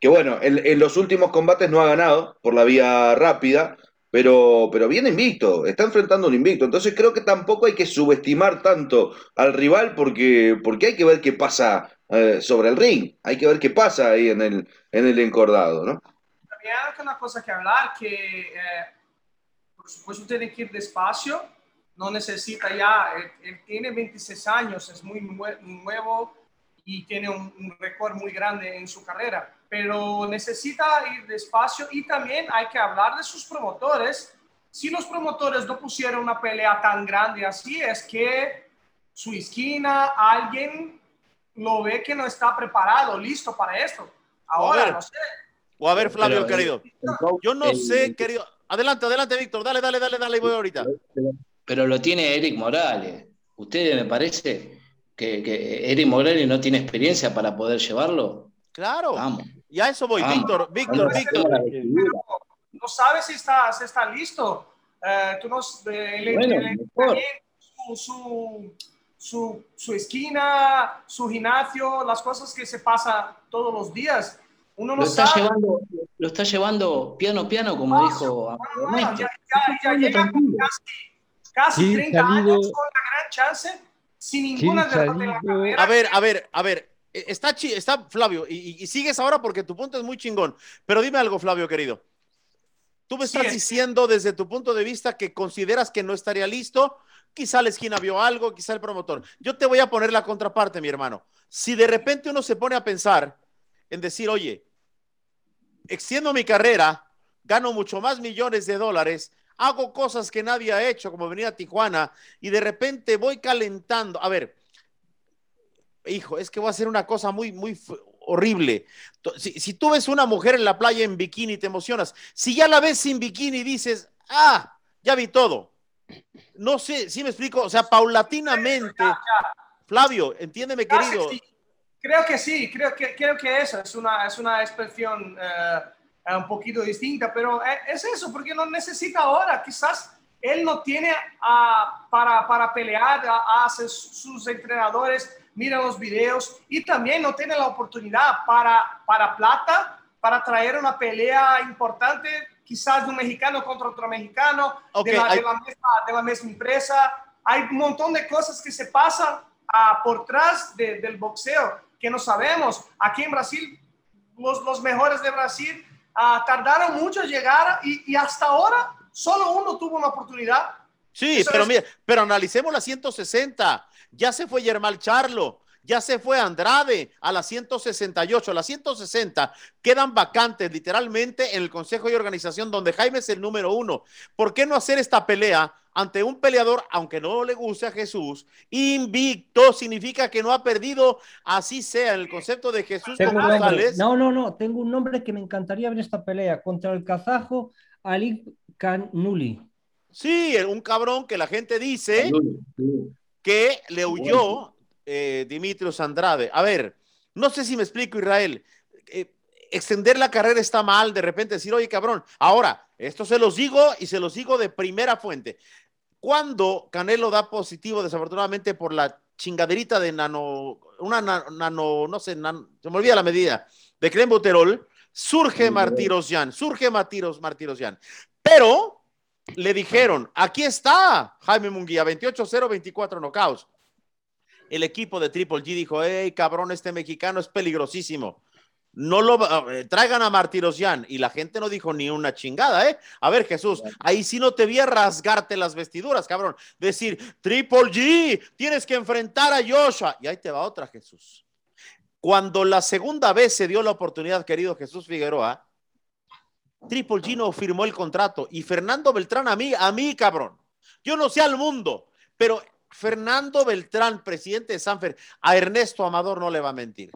que bueno, en, los últimos combates no ha ganado por la vía rápida, pero, pero viene invicto, está enfrentando un invicto. Entonces creo que tampoco hay que subestimar tanto al rival porque, porque hay que ver qué pasa eh, sobre el ring, hay que ver qué pasa ahí en el, en el encordado, ¿no? También hay una cosa que hablar, que eh, por supuesto tiene que ir despacio, no necesita ya, él, él tiene 26 años, es muy nuevo y tiene un, un récord muy grande en su carrera pero necesita ir despacio y también hay que hablar de sus promotores. si los promotores no pusieron una pelea tan grande así, es que su esquina, alguien lo ve que no está preparado, listo para esto. Ahora, ver. no sé. O a ver, Flavio, Pero, querido. coach- Yo no el- sé, querido. Adelante, adelante, Víctor. Dale, dale, dale, dale. Voy ahorita. Pero lo tiene Eric Morales. ¿Ustedes me parece que, que Eric Morales no tiene experiencia para poder llevarlo? Claro. Vamos. Y a eso voy. Vamos. Víctor, Víctor, Víctor. no sabes si está, si está listo. Eh, tú no, eh, le- Bueno, le- también su, su, su, su esquina, su gimnasio, las cosas que se pasa todos los días. Uno no Lo está, llevando, lo está llevando piano piano, como dijo ya, ya, ya llega con casi, casi Sí, 30 salido- años con la gran chance, sin ninguna Sí, derrota en la salido- carrera. A ver, a ver, a ver. Eh, Está, chi- está Flavio, y, sigues ahora porque tu punto es muy chingón. Pero dime algo, Flavio, querido. Tú me Sí, estás es- diciendo desde tu punto de vista que consideras que no estaría listo. Quizá la esquina vio algo, quizá el promotor. Yo te voy a poner la contraparte, mi hermano. Si de repente uno se pone a pensar en decir, oye, extiendo mi carrera, gano mucho más millones de dólares, hago cosas que nadie ha hecho, como venir a Tijuana, y de repente voy calentando. A ver, hijo, es que voy a hacer una cosa muy, muy horrible. Si, si tú ves una mujer en la playa en bikini, te emocionas. Si ya la ves sin bikini, dices, ah, ya vi todo. No sé, si me explico, o sea, paulatinamente, Flavio, entiéndeme, querido. sí. Creo que sí, creo que, creo que eso es una, es una expresión eh, un poquito distinta, pero eh, es eso, porque no necesita ahora, quizás él no tiene ah, para, para pelear, ah, hace sus entrenadores, miran los videos y también no tiene la oportunidad para, para plata, para traer una pelea importante, quizás de un mexicano contra otro mexicano, de, la, de la misma, de la misma empresa. Hay un montón de cosas que se pasan ah, por tras de- del boxeo que no sabemos. Aquí en Brasil, los, los mejores de Brasil ah, tardaron mucho en llegar y, y hasta ahora solo uno tuvo una oportunidad. Sí, Eso pero es- pero analicemos la 160. Ya se fue Yermal Charlo, ya se fue Andrade a la 168. A la 160 quedan vacantes literalmente en el Consejo de Organización donde Jaime es el número uno. ¿Por qué no hacer esta pelea ante un peleador, aunque no le guste a Jesús, invicto? Significa que no ha perdido, así sea, en el concepto de Jesús Tengo. González. No, no, no. Tengo un nombre que me encantaría ver esta pelea contra el kazajo Ali Kanuli. Sí, un cabrón que la gente dice. Que le huyó eh, Dimitrios Andrade. A ver, no sé si me explico, Israel. Eh, extender la carrera está mal, de repente decir, oye, cabrón. Ahora, esto se los digo y se los digo de primera fuente. Cuando Canelo da positivo, desafortunadamente, por la chingaderita de nano, una na- nano, no sé, nan- se me olvida la medida, de clenbuterol, surge Martirosyan, surge Martiros, Martirosyan. Pero le dijeron, aquí está Jaime Munguía, 28-0, 24 knockouts. El equipo de Triple G dijo, hey, cabrón, este mexicano es peligrosísimo. No lo va- eh, traigan a Martirosyan. Y la gente no dijo ni una chingada, ¿eh? A ver, Jesús, ahí sí no te vi a rasgarte las vestiduras, cabrón. Decir, Triple G, tienes que enfrentar a Joshua. Y ahí te va otra, Jesús. Cuando la segunda vez se dio la oportunidad, querido Jesús Figueroa, Triple G no firmó el contrato y Fernando Beltrán a mí, a mí, cabrón. Yo no sé al mundo, pero Fernando Beltrán, presidente de Sanfer, a Ernesto Amador no le va a mentir.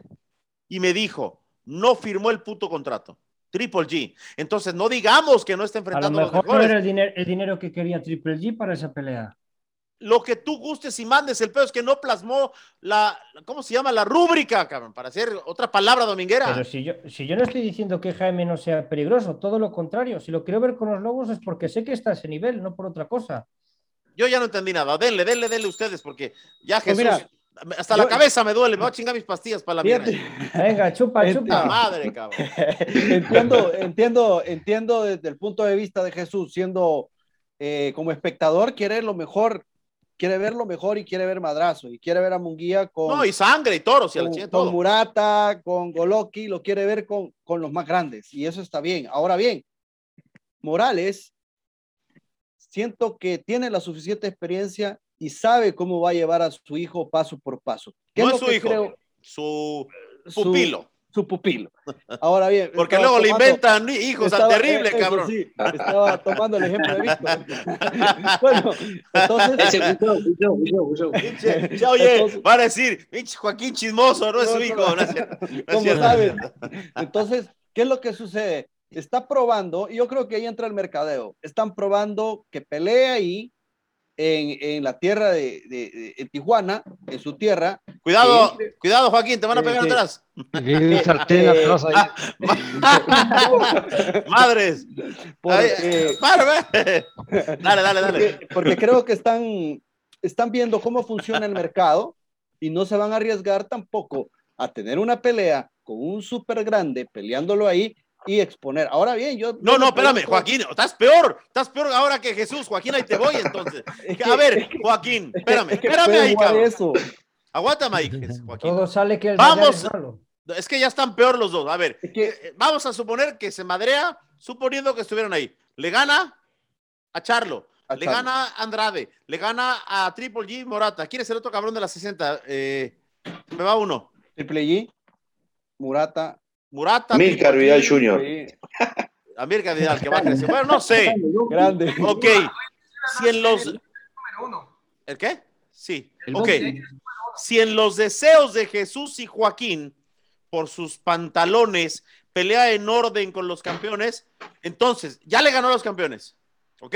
Y me dijo, no firmó el puto contrato. Triple G. Entonces, no digamos que no está A lo enfrentando a los no mejores. era el, diner- el dinero que quería Triple G para esa pelea. Lo que tú gustes y mandes, el peor es que no plasmó la, ¿cómo se llama? La rúbrica, cabrón, para hacer otra palabra dominguera. Pero si yo, si yo no estoy diciendo que Jaime no sea peligroso, todo lo contrario. Si lo quiero ver con los lobos es porque sé que está a ese nivel, no por otra cosa. Yo ya no entendí nada. Denle, denle, denle ustedes, porque ya Pues Jesús, mira, hasta yo- la cabeza me duele. Me voy a chingar mis pastillas para la mierda. Venga, chupa, chupa. madre, cabrón. entiendo, entiendo, entiendo desde el punto de vista de Jesús, siendo eh, como espectador, quiere lo mejor, quiere ver lo mejor y quiere ver madrazo, y quiere ver a Munguía con, No, y sangre y toros y al con, con todo. Murata, con Goloki, lo quiere ver con, con los más grandes, y eso está bien. Ahora bien, Morales, siento que tiene la suficiente experiencia y sabe cómo va a llevar a su hijo paso por paso. ¿Qué No lo es su que hijo. creo? Su pupilo. su pupilo. Ahora bien. Porque luego le tomando- inventan hijos al estaba- terrible, eh, eso cabrón. sí, estaba tomando el ejemplo de Víctor. bueno, entonces. Ya, oye, Entonces- van a decir, Joaquín chismoso, no es No, su hijo. No es cierto, no es ¿Cómo cierto. sabes? Entonces, ¿qué es lo que sucede? Está probando, y yo creo que ahí entra el mercadeo. Están probando que pelea ahí en, en la tierra de, de- de- en Tijuana, en su tierra. Cuidado, entre- cuidado, Joaquín, te van a pegar atrás. Eh, atrás ahí. Madres. porque-. Dale, dale, dale. porque, porque creo que están, están viendo cómo funciona el mercado y no se van a arriesgar tampoco a tener una pelea con un súper grande peleándolo ahí y exponer. Ahora bien, yo... No, no, me espérame, Joaquín, estás peor, estás peor ahora que Jesús. Joaquín, ahí te voy entonces. Es A ver, Joaquín, es que- espérame, es que espérame ahí, cabrón. eso. Aguántame ahí, Joaquín. Todo sale que el Vamos. Es que ya están peor los dos. A ver, Es que- eh, vamos a suponer que se madrea, suponiendo que estuvieron ahí. Le gana a Charlo, A le Charlo. gana a Andrade, le gana a Triple G Morata. ¿Quién es el otro cabrón de las 60? Eh, me va uno. Triple G, Murata. Murata. Milcar Vidal Jr. sí, América Vidal, que va a crecer. Bueno, no sé. grande. Ok. Si en los. Número uno. ¿El qué? Sí. Ok. Si en los deseos de Jesús y Joaquín, por sus pantalones, pelea en orden con los campeones, entonces ya le ganó a los campeones. ¿Ok?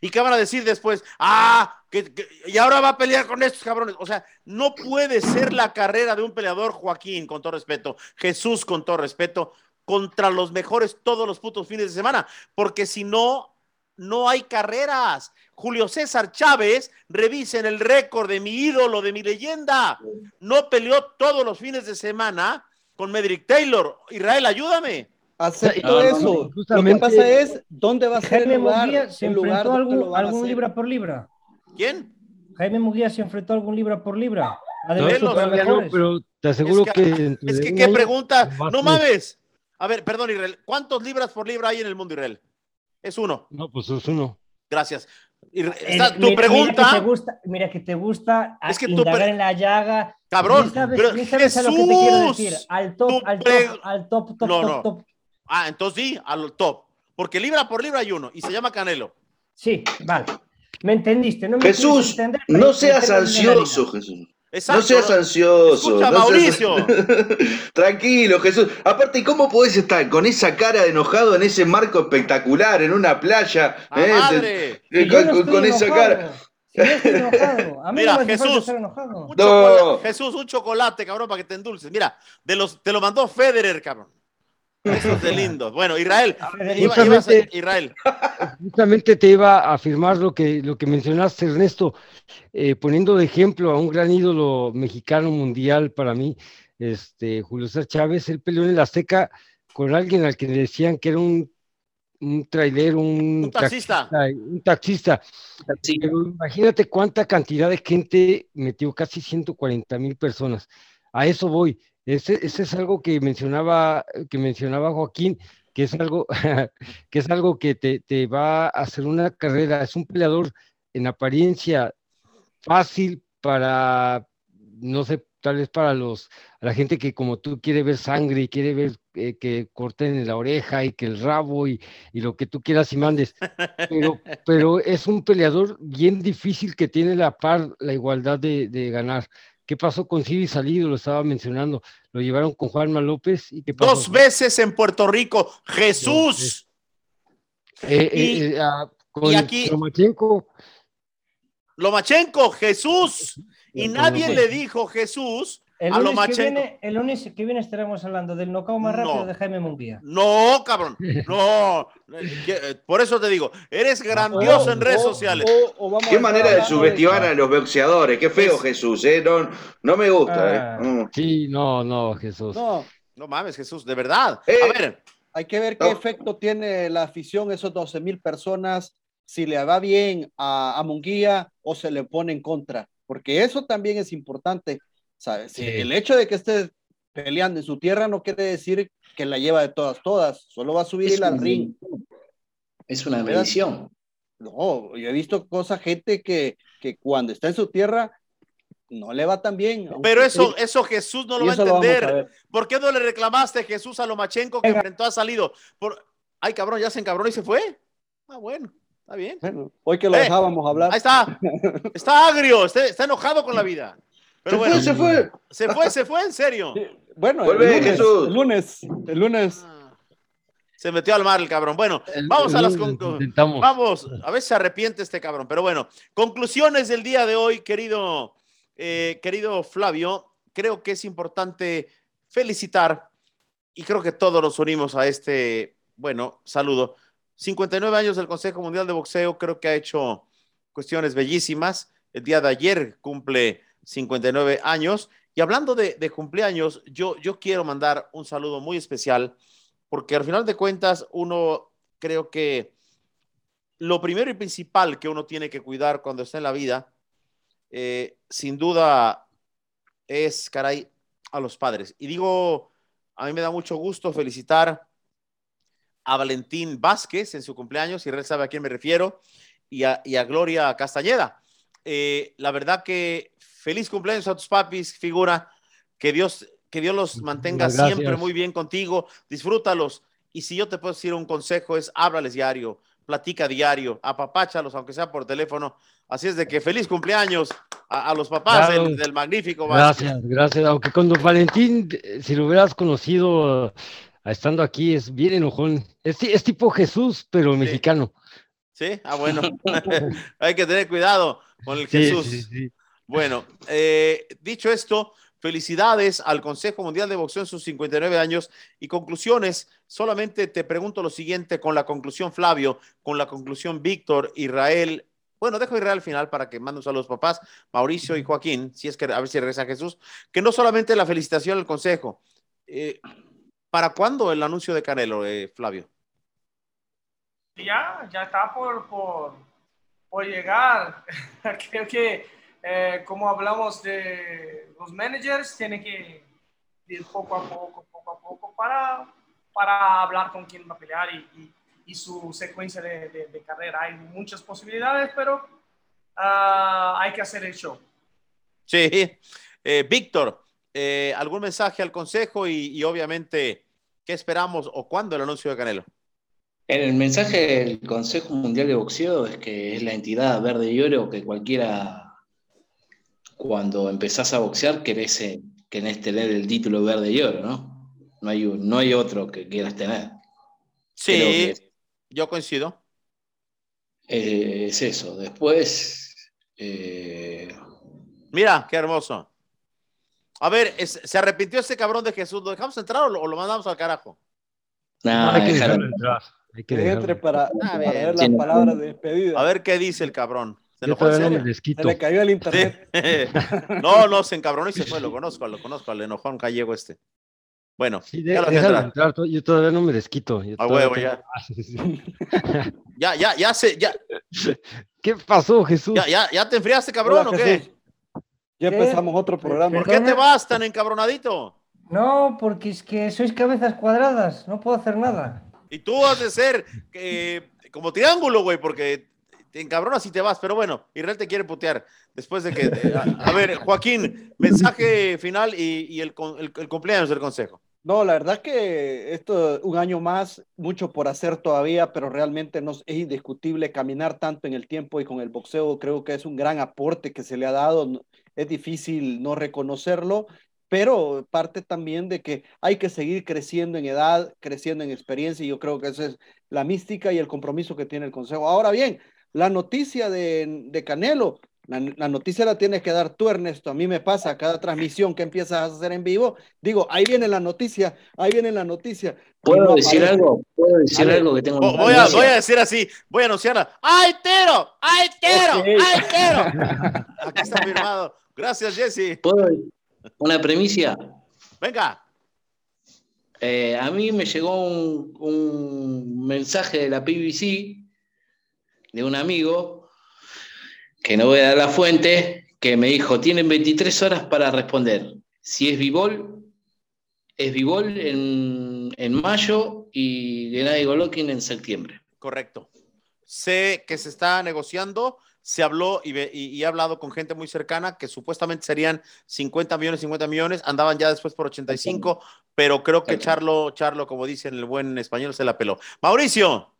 ¿Y qué van a decir después? Ah, que, que- y ahora va a pelear con estos cabrones. O sea, no puede ser la carrera de un peleador, Joaquín, con todo respeto, Jesús, con todo respeto, contra los mejores todos los putos fines de semana, porque si no, no hay carreras. Julio César Chávez, revisen el récord de mi ídolo, de mi leyenda. No peleó todos los fines de semana con Medrick Taylor. Israel, ayúdame. Acepto No, no, eso. no, Lo que pasa es dónde va a ser Jaime el lugar, Munguía se el lugar enfrentó lo algún, algún libra por libra. ¿Quién? Jaime Munguía se enfrentó a algún libra por libra. A de No, no, supermejores. pero te aseguro Es que, que- Es que qué pregunta. No mames. A ver, perdón, Israel. ¿Cuántos libras por libra hay en el mundo, Israel? Es uno. No, pues es uno. Gracias. Está- tu mira- Mira que, pregunta. te gusta, mira que te gusta Es que tú indagar pre- en la llaga. Cabrón, sabes, pero sabes a lo que te quiero Jesús, decir. Al top, al pre- top, al top, top, No, top, no. top. Ah, entonces sí, al top. Porque libra por libra hay uno y se llama Canelo. Sí, vale. ¿Me entendiste? No me Jesús, entender, no seas ansioso. Jesús. Exacto. No seas ansioso. Escucha, no seas- Mauricio. Tranquilo, Jesús. Aparte, ¿cómo podés estar con esa cara de enojado en ese marco espectacular, en una playa? ¡A eh, madre! con no esa cara. si yo estoy enojado. A mí Mira, no me Jesús. estar enojado. Un No. chocolate, Jesús, un chocolate, cabrón, para que te endulces. Mira, de los, te lo mandó Federer, cabrón. Eso es de lindo. Bueno, Israel. Iba- Justamente- a- Israel. Justamente te iba a afirmar lo que, lo que mencionaste, Ernesto, eh, poniendo de ejemplo a un gran ídolo mexicano mundial para mí, este, Julio César Chávez, él peleó en el Azteca con alguien al que le decían que era un, un trailero, un, Un taxista. un taxista. Sí. Pero imagínate cuánta cantidad de gente metió, casi 140 mil personas. A eso voy. Ese, ese es algo que mencionaba, que mencionaba Joaquín, que es algo, que es algo que te, te va a hacer una carrera. Es un peleador en apariencia fácil para, no sé, tal vez para los, la gente que como tú quiere ver sangre y quiere ver eh, que corten en la oreja y que el rabo y, y lo que tú quieras y mandes. Pero, pero es un peleador bien difícil que tiene la par, la igualdad de, de ganar. ¿Qué pasó con Civi Salido? Lo estaba mencionando. Lo llevaron con Juanma López y qué pasó. Dos veces en Puerto Rico. Jesús. Eh, eh, y- eh, ah, con aquí- Lomachenko. Lomachenko, Jesús. Y nadie le dijo Jesús El a lunes, que Lomachenko. viene, el lunes que viene estaremos hablando del knockout más No. rápido de Jaime Munguía. No, cabrón. No. Eh, eh, Por eso te digo, eres grandioso en redes O- sociales. o- o vamos a Qué manera de subestimar a los boxeadores. Qué feo, Es- Jesús. ¿eh? No, no me gusta. Ah. ¿eh? Mm. Sí, no, no, Jesús. No, No mames, Jesús, de verdad. Eh, A ver, hay que ver qué No. efecto tiene la afición, esos 12 mil personas, si le va bien a, a Munguía o se le pone en contra, porque eso también es importante, ¿sabes? Sí. El hecho de que esté peleando en su tierra no quiere decir que la lleva de todas, todas, solo va a subir Es el al ring. Es una ¿Verdad? medición. No, yo he visto cosas, gente que, que cuando está en su tierra no le va tan bien. Pero eso, eso Jesús no lo va a entender. ¿Por qué no le reclamaste a Jesús a Lomachenko que enfrentó ha salido? Por... Ay, cabrón, ya se encabronó y se fue. Ah, bueno, está bien. hoy que lo eh, dejábamos hablar. Ahí está. Está agrio, está, enojado con la vida. Pero bueno, se fue. Se fue, se fue, en serio. Bueno, Vuelve, el lunes, Jesús. el lunes, el lunes. Ah, se metió al mar el cabrón. Bueno, vamos a las conclusiones. Vamos, a ver si se arrepiente este cabrón. Pero bueno, conclusiones del día de hoy, querido eh, querido Flavio, creo que es importante felicitar y creo que todos nos unimos a este, bueno, saludo. 59 años del Consejo Mundial de Boxeo, creo que ha hecho cuestiones bellísimas. El día de ayer cumple 59 años. Y hablando de, cumpleaños, yo, yo quiero mandar un saludo muy especial, porque al final de cuentas, uno creo que lo primero y principal que uno tiene que cuidar cuando está en la vida eh, sin duda es, caray, a los padres. Y digo, a mí me da mucho gusto felicitar a Valentín Vázquez en su cumpleaños, y él sabe a quién me refiero, y a, Gloria Castañeda. Eh, la verdad que feliz cumpleaños a tus papis, figura, que Dios, que Dios los mantenga siempre muy bien contigo, disfrútalos. Y si yo te puedo decir un consejo es háblales diario, platica diario, apapáchalos, aunque sea por teléfono. Así es de que feliz cumpleaños a, los papás del, magnífico. Gracias, gracias. Aunque con don Valentín, eh, si lo hubieras conocido ah, estando aquí, es bien enojón. Es, es tipo Jesús, pero mexicano. Sí, ah, bueno. Hay que tener cuidado con el Jesús. Bueno, eh, dicho esto, Felicidades al Consejo Mundial de Boxeo en sus 59 años y conclusiones. Solamente te pregunto lo siguiente con la conclusión Flavio, con la conclusión Víctor, Israel. Bueno, dejo Israel al final para que manden a los papás, Mauricio y Joaquín, si es que a ver si regresa Jesús, que no solamente la felicitación al Consejo. Eh, ¿Para cuándo el anuncio de Canelo, eh, Flavio? Ya, ya está por, por, por llegar. Creo que eh, como hablamos de los managers, tiene que ir poco a poco, poco a poco para, para hablar con quién va a pelear y, y, su secuencia de, de, carrera. Hay muchas posibilidades, pero ah, hay que hacer el show. Sí, eh, Víctor, eh, ¿algún mensaje al consejo y, y obviamente qué esperamos o cuándo el anuncio de Canelo? El mensaje del Consejo Mundial de Boxeo es que es la entidad verde y oro que cualquiera cuando empezás a boxear querés, eh, querés tener el título verde y oro, ¿no? No hay, no hay otro que quieras tener. Sí, yo coincido. Eh, es eso. Después. Eh, Mira, qué hermoso. A ver, ¿se arrepintió ese cabrón de Jesús? ¿Lo dejamos entrar o lo, mandamos al carajo? No, hay que dejarlo entrar. Hay que, entre para, para, ver las palabras de despedida. A ver qué dice el cabrón. Se, le cayó el internet. no, no, se encabronó y se fue. Lo conozco, lo conozco, al enojón gallego este. Bueno, ya yo todavía no me desquito. A huevo, ya. ya, ya, ya se, ya. ¿Qué pasó, Jesús? ¿Ya, ya, ya te enfriaste, cabrón, o qué? Ya empezamos otro programa. ¿Por qué te vas tan encabronadito? No, porque es que sois cabezas cuadradas, no puedo hacer nada. Y tú has de ser eh, como triángulo, güey, porque te encabronas y te vas, pero bueno, Israel te quiere putear después de que... a, ver, Joaquín, mensaje final y, el, cumpleaños del consejo. No, la verdad que esto un año más, mucho por hacer todavía, pero realmente no, es indiscutible caminar tanto en el tiempo y con el boxeo. Creo que es un gran aporte que se le ha dado. Es difícil no reconocerlo, pero parte también de que hay que seguir creciendo en edad, creciendo en experiencia, y yo creo que esa es la mística y el compromiso que tiene el Consejo. Ahora bien, la noticia de, Canelo, la, noticia la tienes que dar tú, Ernesto. A mí me pasa cada transmisión que empiezas a hacer en vivo. Digo, ahí viene la noticia, ahí viene la noticia. ¿Puedo decir algo? ¿Puedo decir algo que tengo? voy, a, voy, a, decir así, voy a anunciarla. ¡Ay, Tero! ¡Ay, Tero! ¡Ay, Tero! Aquí está firmado. Gracias, Jesse. ¿Puedo? Una premicia. Venga. Eh, a mí me llegó un, un mensaje de la PBC de un amigo, que no voy a dar la fuente, que me dijo, tienen 23 horas para responder. Si es Vivol, es Vivol en, en mayo y Gennady Golovkin en septiembre. Correcto. Sé que se está negociando, se habló y, ve- y- y he hablado con gente muy cercana que supuestamente serían 50 millones, 50 millones, andaban ya después por 85, pero creo que Charlo, Charlo, como dicen el buen español, se la peló. Mauricio,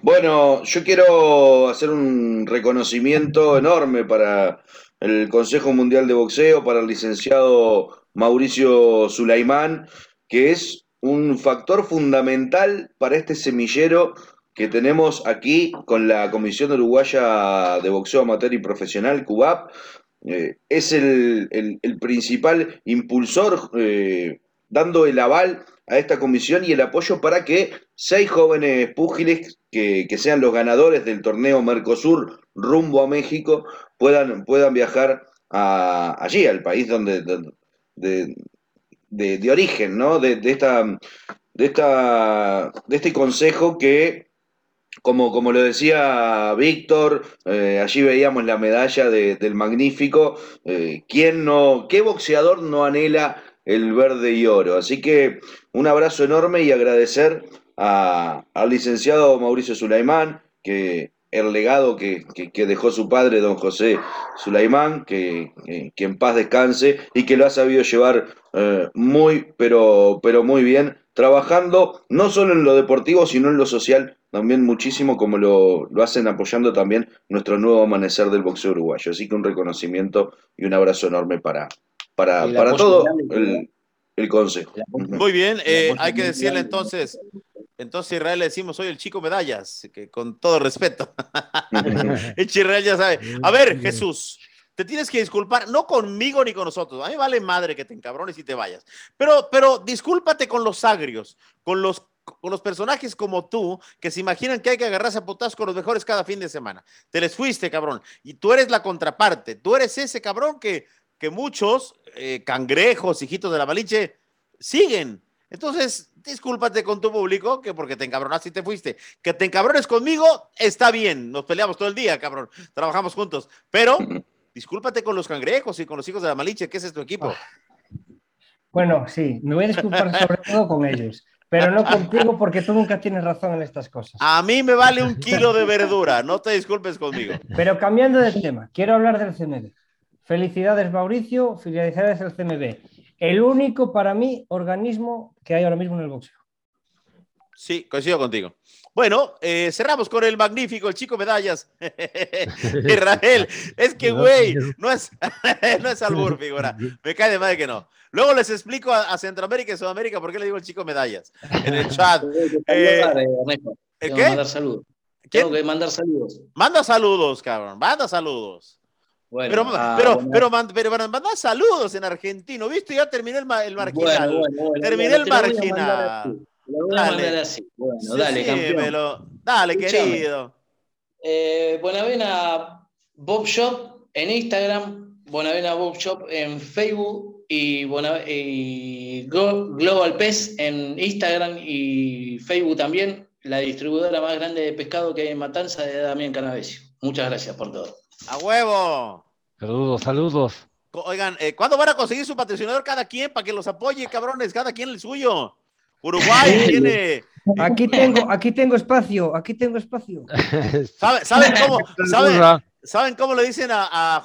Bueno, yo quiero hacer un reconocimiento enorme para el Consejo Mundial de Boxeo, para el licenciado Mauricio Sulaimán, que es un factor fundamental para este semillero que tenemos aquí con la Comisión Uruguaya de Boxeo Amateur y Profesional, CUBAP. Eh, es el, el- principal impulsor eh, dando el aval a esta comisión y el apoyo para que seis jóvenes púgiles que, que sean los ganadores del torneo Mercosur rumbo a México puedan, puedan viajar allí, al país donde, de, de- origen, ¿no? De, esta, de, esta, de este consejo que como, como lo decía Víctor, eh, allí veíamos la medalla de- del magnífico. eh, ¿quién no, ¿Qué boxeador no anhela el verde y oro? Así que un abrazo enorme y agradecer a- al licenciado Mauricio Sulaimán, que el legado que, que- dejó su padre, don José Sulaimán, que, que- que en paz descanse y que lo ha sabido llevar eh, muy, pero, pero muy bien, trabajando no solo en lo deportivo, sino en lo social también muchísimo, como lo, lo hacen apoyando también nuestro nuevo amanecer del boxeo uruguayo. Así que un reconocimiento y un abrazo enorme para, para, para todo el, el consejo. Muy bien, eh, hay que decirle entonces, entonces Israel le decimos, soy el chico medallas, que con todo respeto. El Chirreal ya sabe. A ver, Jesús, te tienes que disculpar, no conmigo ni con nosotros. A mí vale madre que te encabrones y te vayas. Pero, pero discúlpate con los agrios, con los, con los personajes como tú, que se imaginan que hay que agarrarse a putazos con los mejores cada fin de semana. Te les fuiste, cabrón. Y tú eres la contraparte. Tú eres ese cabrón que, que muchos eh, cangrejos, hijitos de la maliche, siguen. Entonces, discúlpate con tu público, que porque te encabronaste y te fuiste. Que te encabrones conmigo, está bien. Nos peleamos todo el día, cabrón. Trabajamos juntos. Pero, discúlpate con los cangrejos y con los hijos de la maliche, que ese es tu equipo. Bueno, sí, me voy a disculpar sobre todo con ellos, pero no contigo porque tú nunca tienes razón en estas cosas. A mí me vale un kilo de verdura. No te disculpes conmigo. Pero cambiando de tema, quiero hablar del CMB. Felicidades, Mauricio, felicidades al CMB. El único para mí organismo que hay ahora mismo en el boxeo. Sí, coincido contigo. Bueno, eh, cerramos con el magnífico, el chico medallas. Israel, es que, güey, no es, no es albur, figura. Me cae de madre que no. Luego les explico a, a Centroamérica y Sudamérica por qué le digo el chico medallas en el chat. Eh, saludar, eh, Ernesto. ¿el Tengo qué? que mandar saludos. ¿Quién? Tengo que mandar saludos. Manda saludos, cabrón, manda saludos. Bueno, Pero, ah, pero, bueno. pero, man- pero, manda saludos en argentino, ¿viste? Ya terminé el, ma- el marginal. Bueno, Terminé el marginal. Dale. Bueno, dale, campeón. Dale, querido. Eh, Buenavena Bob Shop en Instagram, Buenavena Bob Shop en Facebook y, Buena- y Go- Global Pez en Instagram y Facebook también, la distribuidora más grande de pescado que hay en Matanza de Damián Canavesio. Muchas gracias por todo. A huevo. Saludos, saludos. Oigan, eh, ¿cuándo van a conseguir su patrocinador cada quien para que los apoye, cabrones? Cada quien el suyo. Uruguay tiene. Aquí tengo, aquí tengo espacio, aquí tengo espacio. ¿Sabe- ¿Saben cómo, saben. ¿saben cómo le dicen a, a-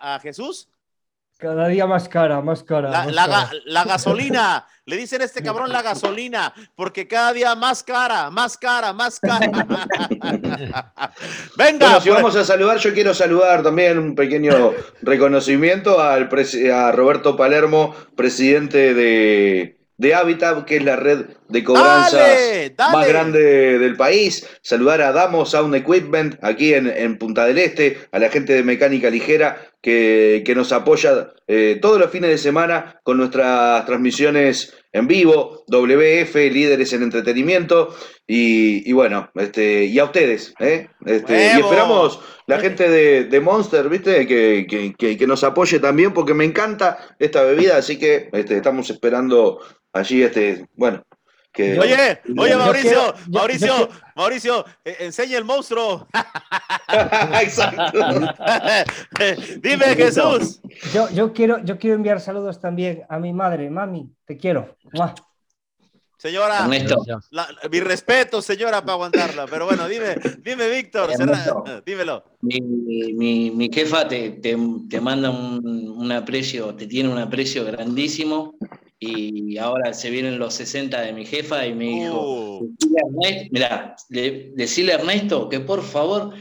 a- a Jesús? Cada día más cara, más cara. La, más la cara. ga- la gasolina. Le dicen a este cabrón la gasolina, porque cada día más cara, más cara, más cara. Venga, Bueno, si por- vamos a saludar, yo quiero saludar también un pequeño reconocimiento al a Roberto Palermo, presidente de, de Habitat, que es la red de cobranzas Dale, dale. más grande del país. Saludar a Damo Sound Equipment aquí en, en Punta del Este, a la gente de Mecánica Ligera que, que nos apoya eh, todos los fines de semana con nuestras transmisiones en vivo, WF, líderes en entretenimiento, y, y bueno, este, y a ustedes, ¿eh? Este, y esperamos la gente de, de Monster, ¿viste? Que, que- que- que nos apoye también, porque me encanta esta bebida, así que este, estamos esperando allí, este, bueno, que... Oye, oye, yo Mauricio, quiero- yo- Mauricio, yo Mauricio, eh, enseña el monstruo. Exacto. Dime, Jesús. Yo, yo, quiero, yo quiero enviar saludos también a mi madre, mami, te quiero. ¡Mua! Señora, Ernesto. la- mi respeto, señora, para aguantarla. Pero bueno, dime, dime, Víctor, dímelo. Mi, mi, mi jefa te, te, te manda un, un aprecio, te tiene un aprecio grandísimo y ahora se vienen los 60 de mi jefa y me dijo, decirle a Ernesto, mirá, le- decirle a Ernesto que por favor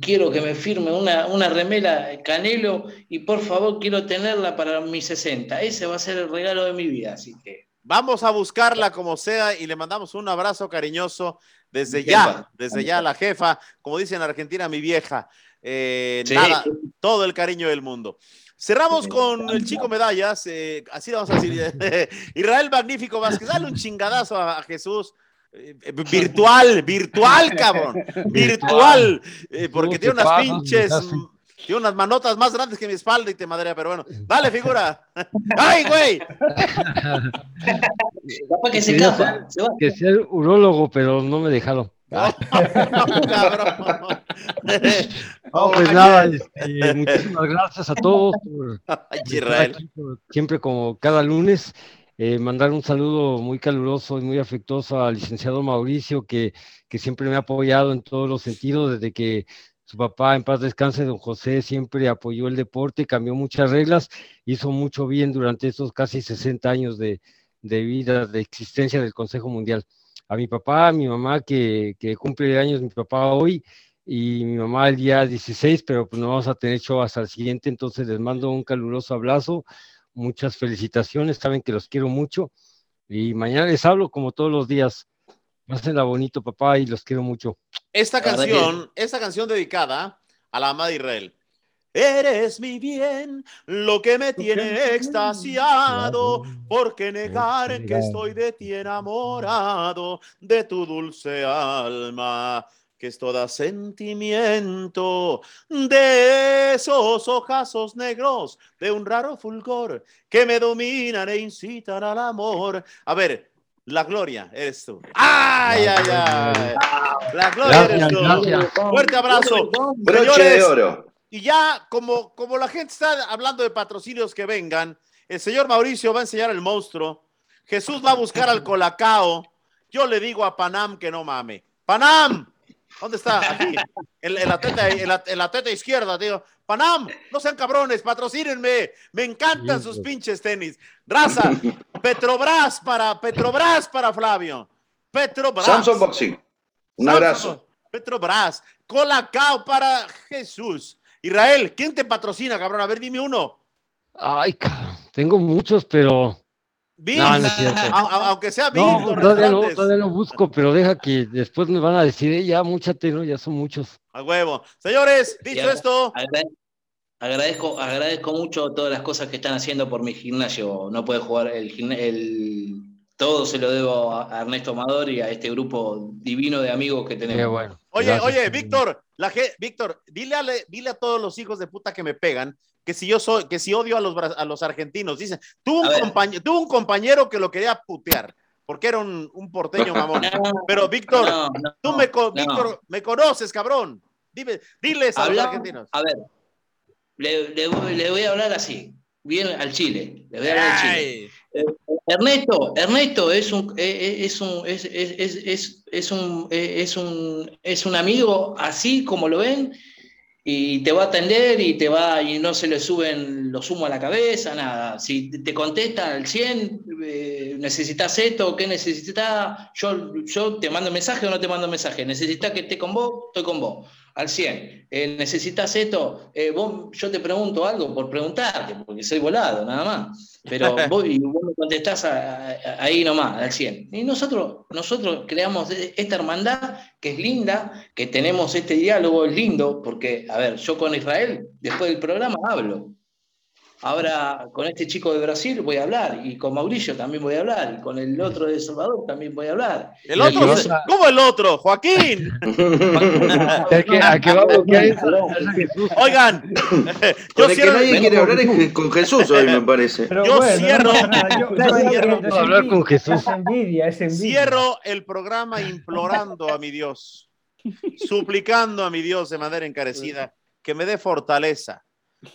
quiero que me firme una, una remera Canelo y por favor quiero tenerla para mis 60. Ese va a ser el regalo de mi vida, así que vamos a buscarla como sea y le mandamos un abrazo cariñoso desde ya, desde ya la jefa, como dicen en Argentina, mi vieja. Eh, Sí. Nada, todo el cariño del mundo. Cerramos con el chico medallas, eh, así vamos a decir. Israel Magnífico Vázquez, dale un chingadazo a, a Jesús. eh, eh, virtual, virtual, cabrón, virtual, eh, porque No, tiene ¿qué unas pinches, tiene unas manotas más grandes que mi espalda y te madrea, pero bueno, dale figura. ¡Ay, güey! que se Quería escapa. se va. Que ser urólogo, pero no me dejaron. cabrón. No, pues nada, este, muchísimas gracias a todos por Ay, estar Israel. aquí, por- siempre como cada lunes. Eh, mandar un saludo muy caluroso y muy afectuoso al licenciado Mauricio, que, que siempre me ha apoyado en todos los sentidos, desde que su papá, en paz descanse, don José, siempre apoyó el deporte, cambió muchas reglas, hizo mucho bien durante estos casi 60 años de, de vida, de existencia del Consejo Mundial. A mi papá, a mi mamá, que, que cumple años mi papá hoy, y mi mamá el día 16, pero pues no vamos a tener show hasta el siguiente, entonces les mando un caluroso abrazo, muchas felicitaciones, saben que los quiero mucho y mañana les hablo como todos los días. Pásenla bonito, papá, y los quiero mucho. Esta canción, esta canción dedicada a la ama de Israel. Eres mi bien, lo que me tiene extasiado, porque negar que estoy de ti enamorado, de tu dulce alma, que es toda sentimiento, de esos ojazos negros, de un raro fulgor, que me dominan e incitan al amor. A ver, la gloria eres tú. ¡Ay, ay, ay! La gloria eres tú. gracias. Fuerte abrazo. Broche de oro. y ya, como, como la gente está hablando de patrocinios que vengan, el señor Mauricio va a enseñar el monstruo. Jesús va a buscar al Colacao. Yo le digo a Panam que no mame. Panam, ¿dónde está? Aquí, en, en la, teta, en, la, en la teta izquierda, tío. Panam, no sean cabrones, patrocínenme. Me encantan sus pinches tenis. Raza, Petrobras para, Petrobras para Flavio. Petrobras. Samsung Boxing. Un Samsung, abrazo. Petrobras. Colacao para Jesús. Israel, ¿quién te patrocina, cabrón? A ver, dime uno. Ay, cabrón, tengo muchos, pero. No, no es cierto. A- a- aunque sea No, todavía no, todavía lo busco, pero deja que después me van a decir, "Eh, ya, múchate, ¿no? Ya son muchos. A huevo. Señores, dicho Ya. esto, Agrade- Agradezco, agradezco mucho todas las cosas que están haciendo por mi gimnasio. No puede jugar el, gimna- el todo se lo debo a Ernesto Amador y a este grupo divino de amigos que tenemos. Qué bueno. oye, Gracias, oye. Víctor, la Víctor, dile a, le- dile a todos los hijos de puta que me pegan que si yo soy, que si odio a los, a los argentinos, dicen, tuvo un, compañero, tuvo un compañero que lo quería putear, porque era un, un porteño mamón. No, Pero Víctor, no, no, tú me. Víctor, me conoces, cabrón. Dime, diles a los argentinos. A ver, le, le voy- le voy a hablar así, bien al Chile. Le voy a hablar al Chile. Ay, Ernesto, Ernesto es un eh, es un es, es, es, es, un eh, es un es un amigo así como lo ven y te va a atender y te va y no se le suben los humos a la cabeza, nada. Si te- te contesta al 100, eh, necesitas esto, ¿qué necesitas? Yo, yo te mando mensaje o no te mando mensaje. ¿Necesitas que esté con vos? Estoy con vos. Al 100. Eh, ¿Necesitas esto? Eh, vos, yo te pregunto algo por preguntarte, porque soy volado, nada más. Pero vos, y vos me contestás a- a- ahí nomás, al 100. Y nosotros, nosotros creamos esta hermandad que es linda, que tenemos este diálogo, es lindo, porque, a ver, yo con Israel, después del programa, hablo. Ahora con este chico de Brasil voy a hablar, y con Mauricio también voy a hablar, y con el otro de El Salvador también voy a hablar. El otro, ¿cómo el otro? Joaquín. Oigan, yo el que cierro, nadie quiere hablar es con Jesús hoy, me parece. Pero Yo bueno, cierro- yo- yo cierro hablar con Jesús. Es envidia, es envidia. cierro el programa implorando a mi Dios, suplicando a mi Dios de manera encarecida que me dé fortaleza,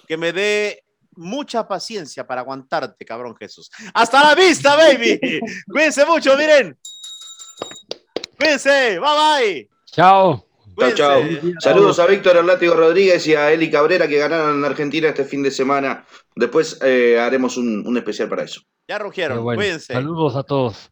que me dé mucha paciencia para aguantarte, cabrón Jesús. Hasta la vista, baby. Cuídense mucho, miren. Cuídense, bye bye. Chao. Chao, chao. Saludos a Víctor Látigo Rodríguez y a Eli Cabrera que ganaron en Argentina este fin de semana. Después eh, haremos un, un especial para eso. Ya rugieron, bueno, cuídense. saludos a todos.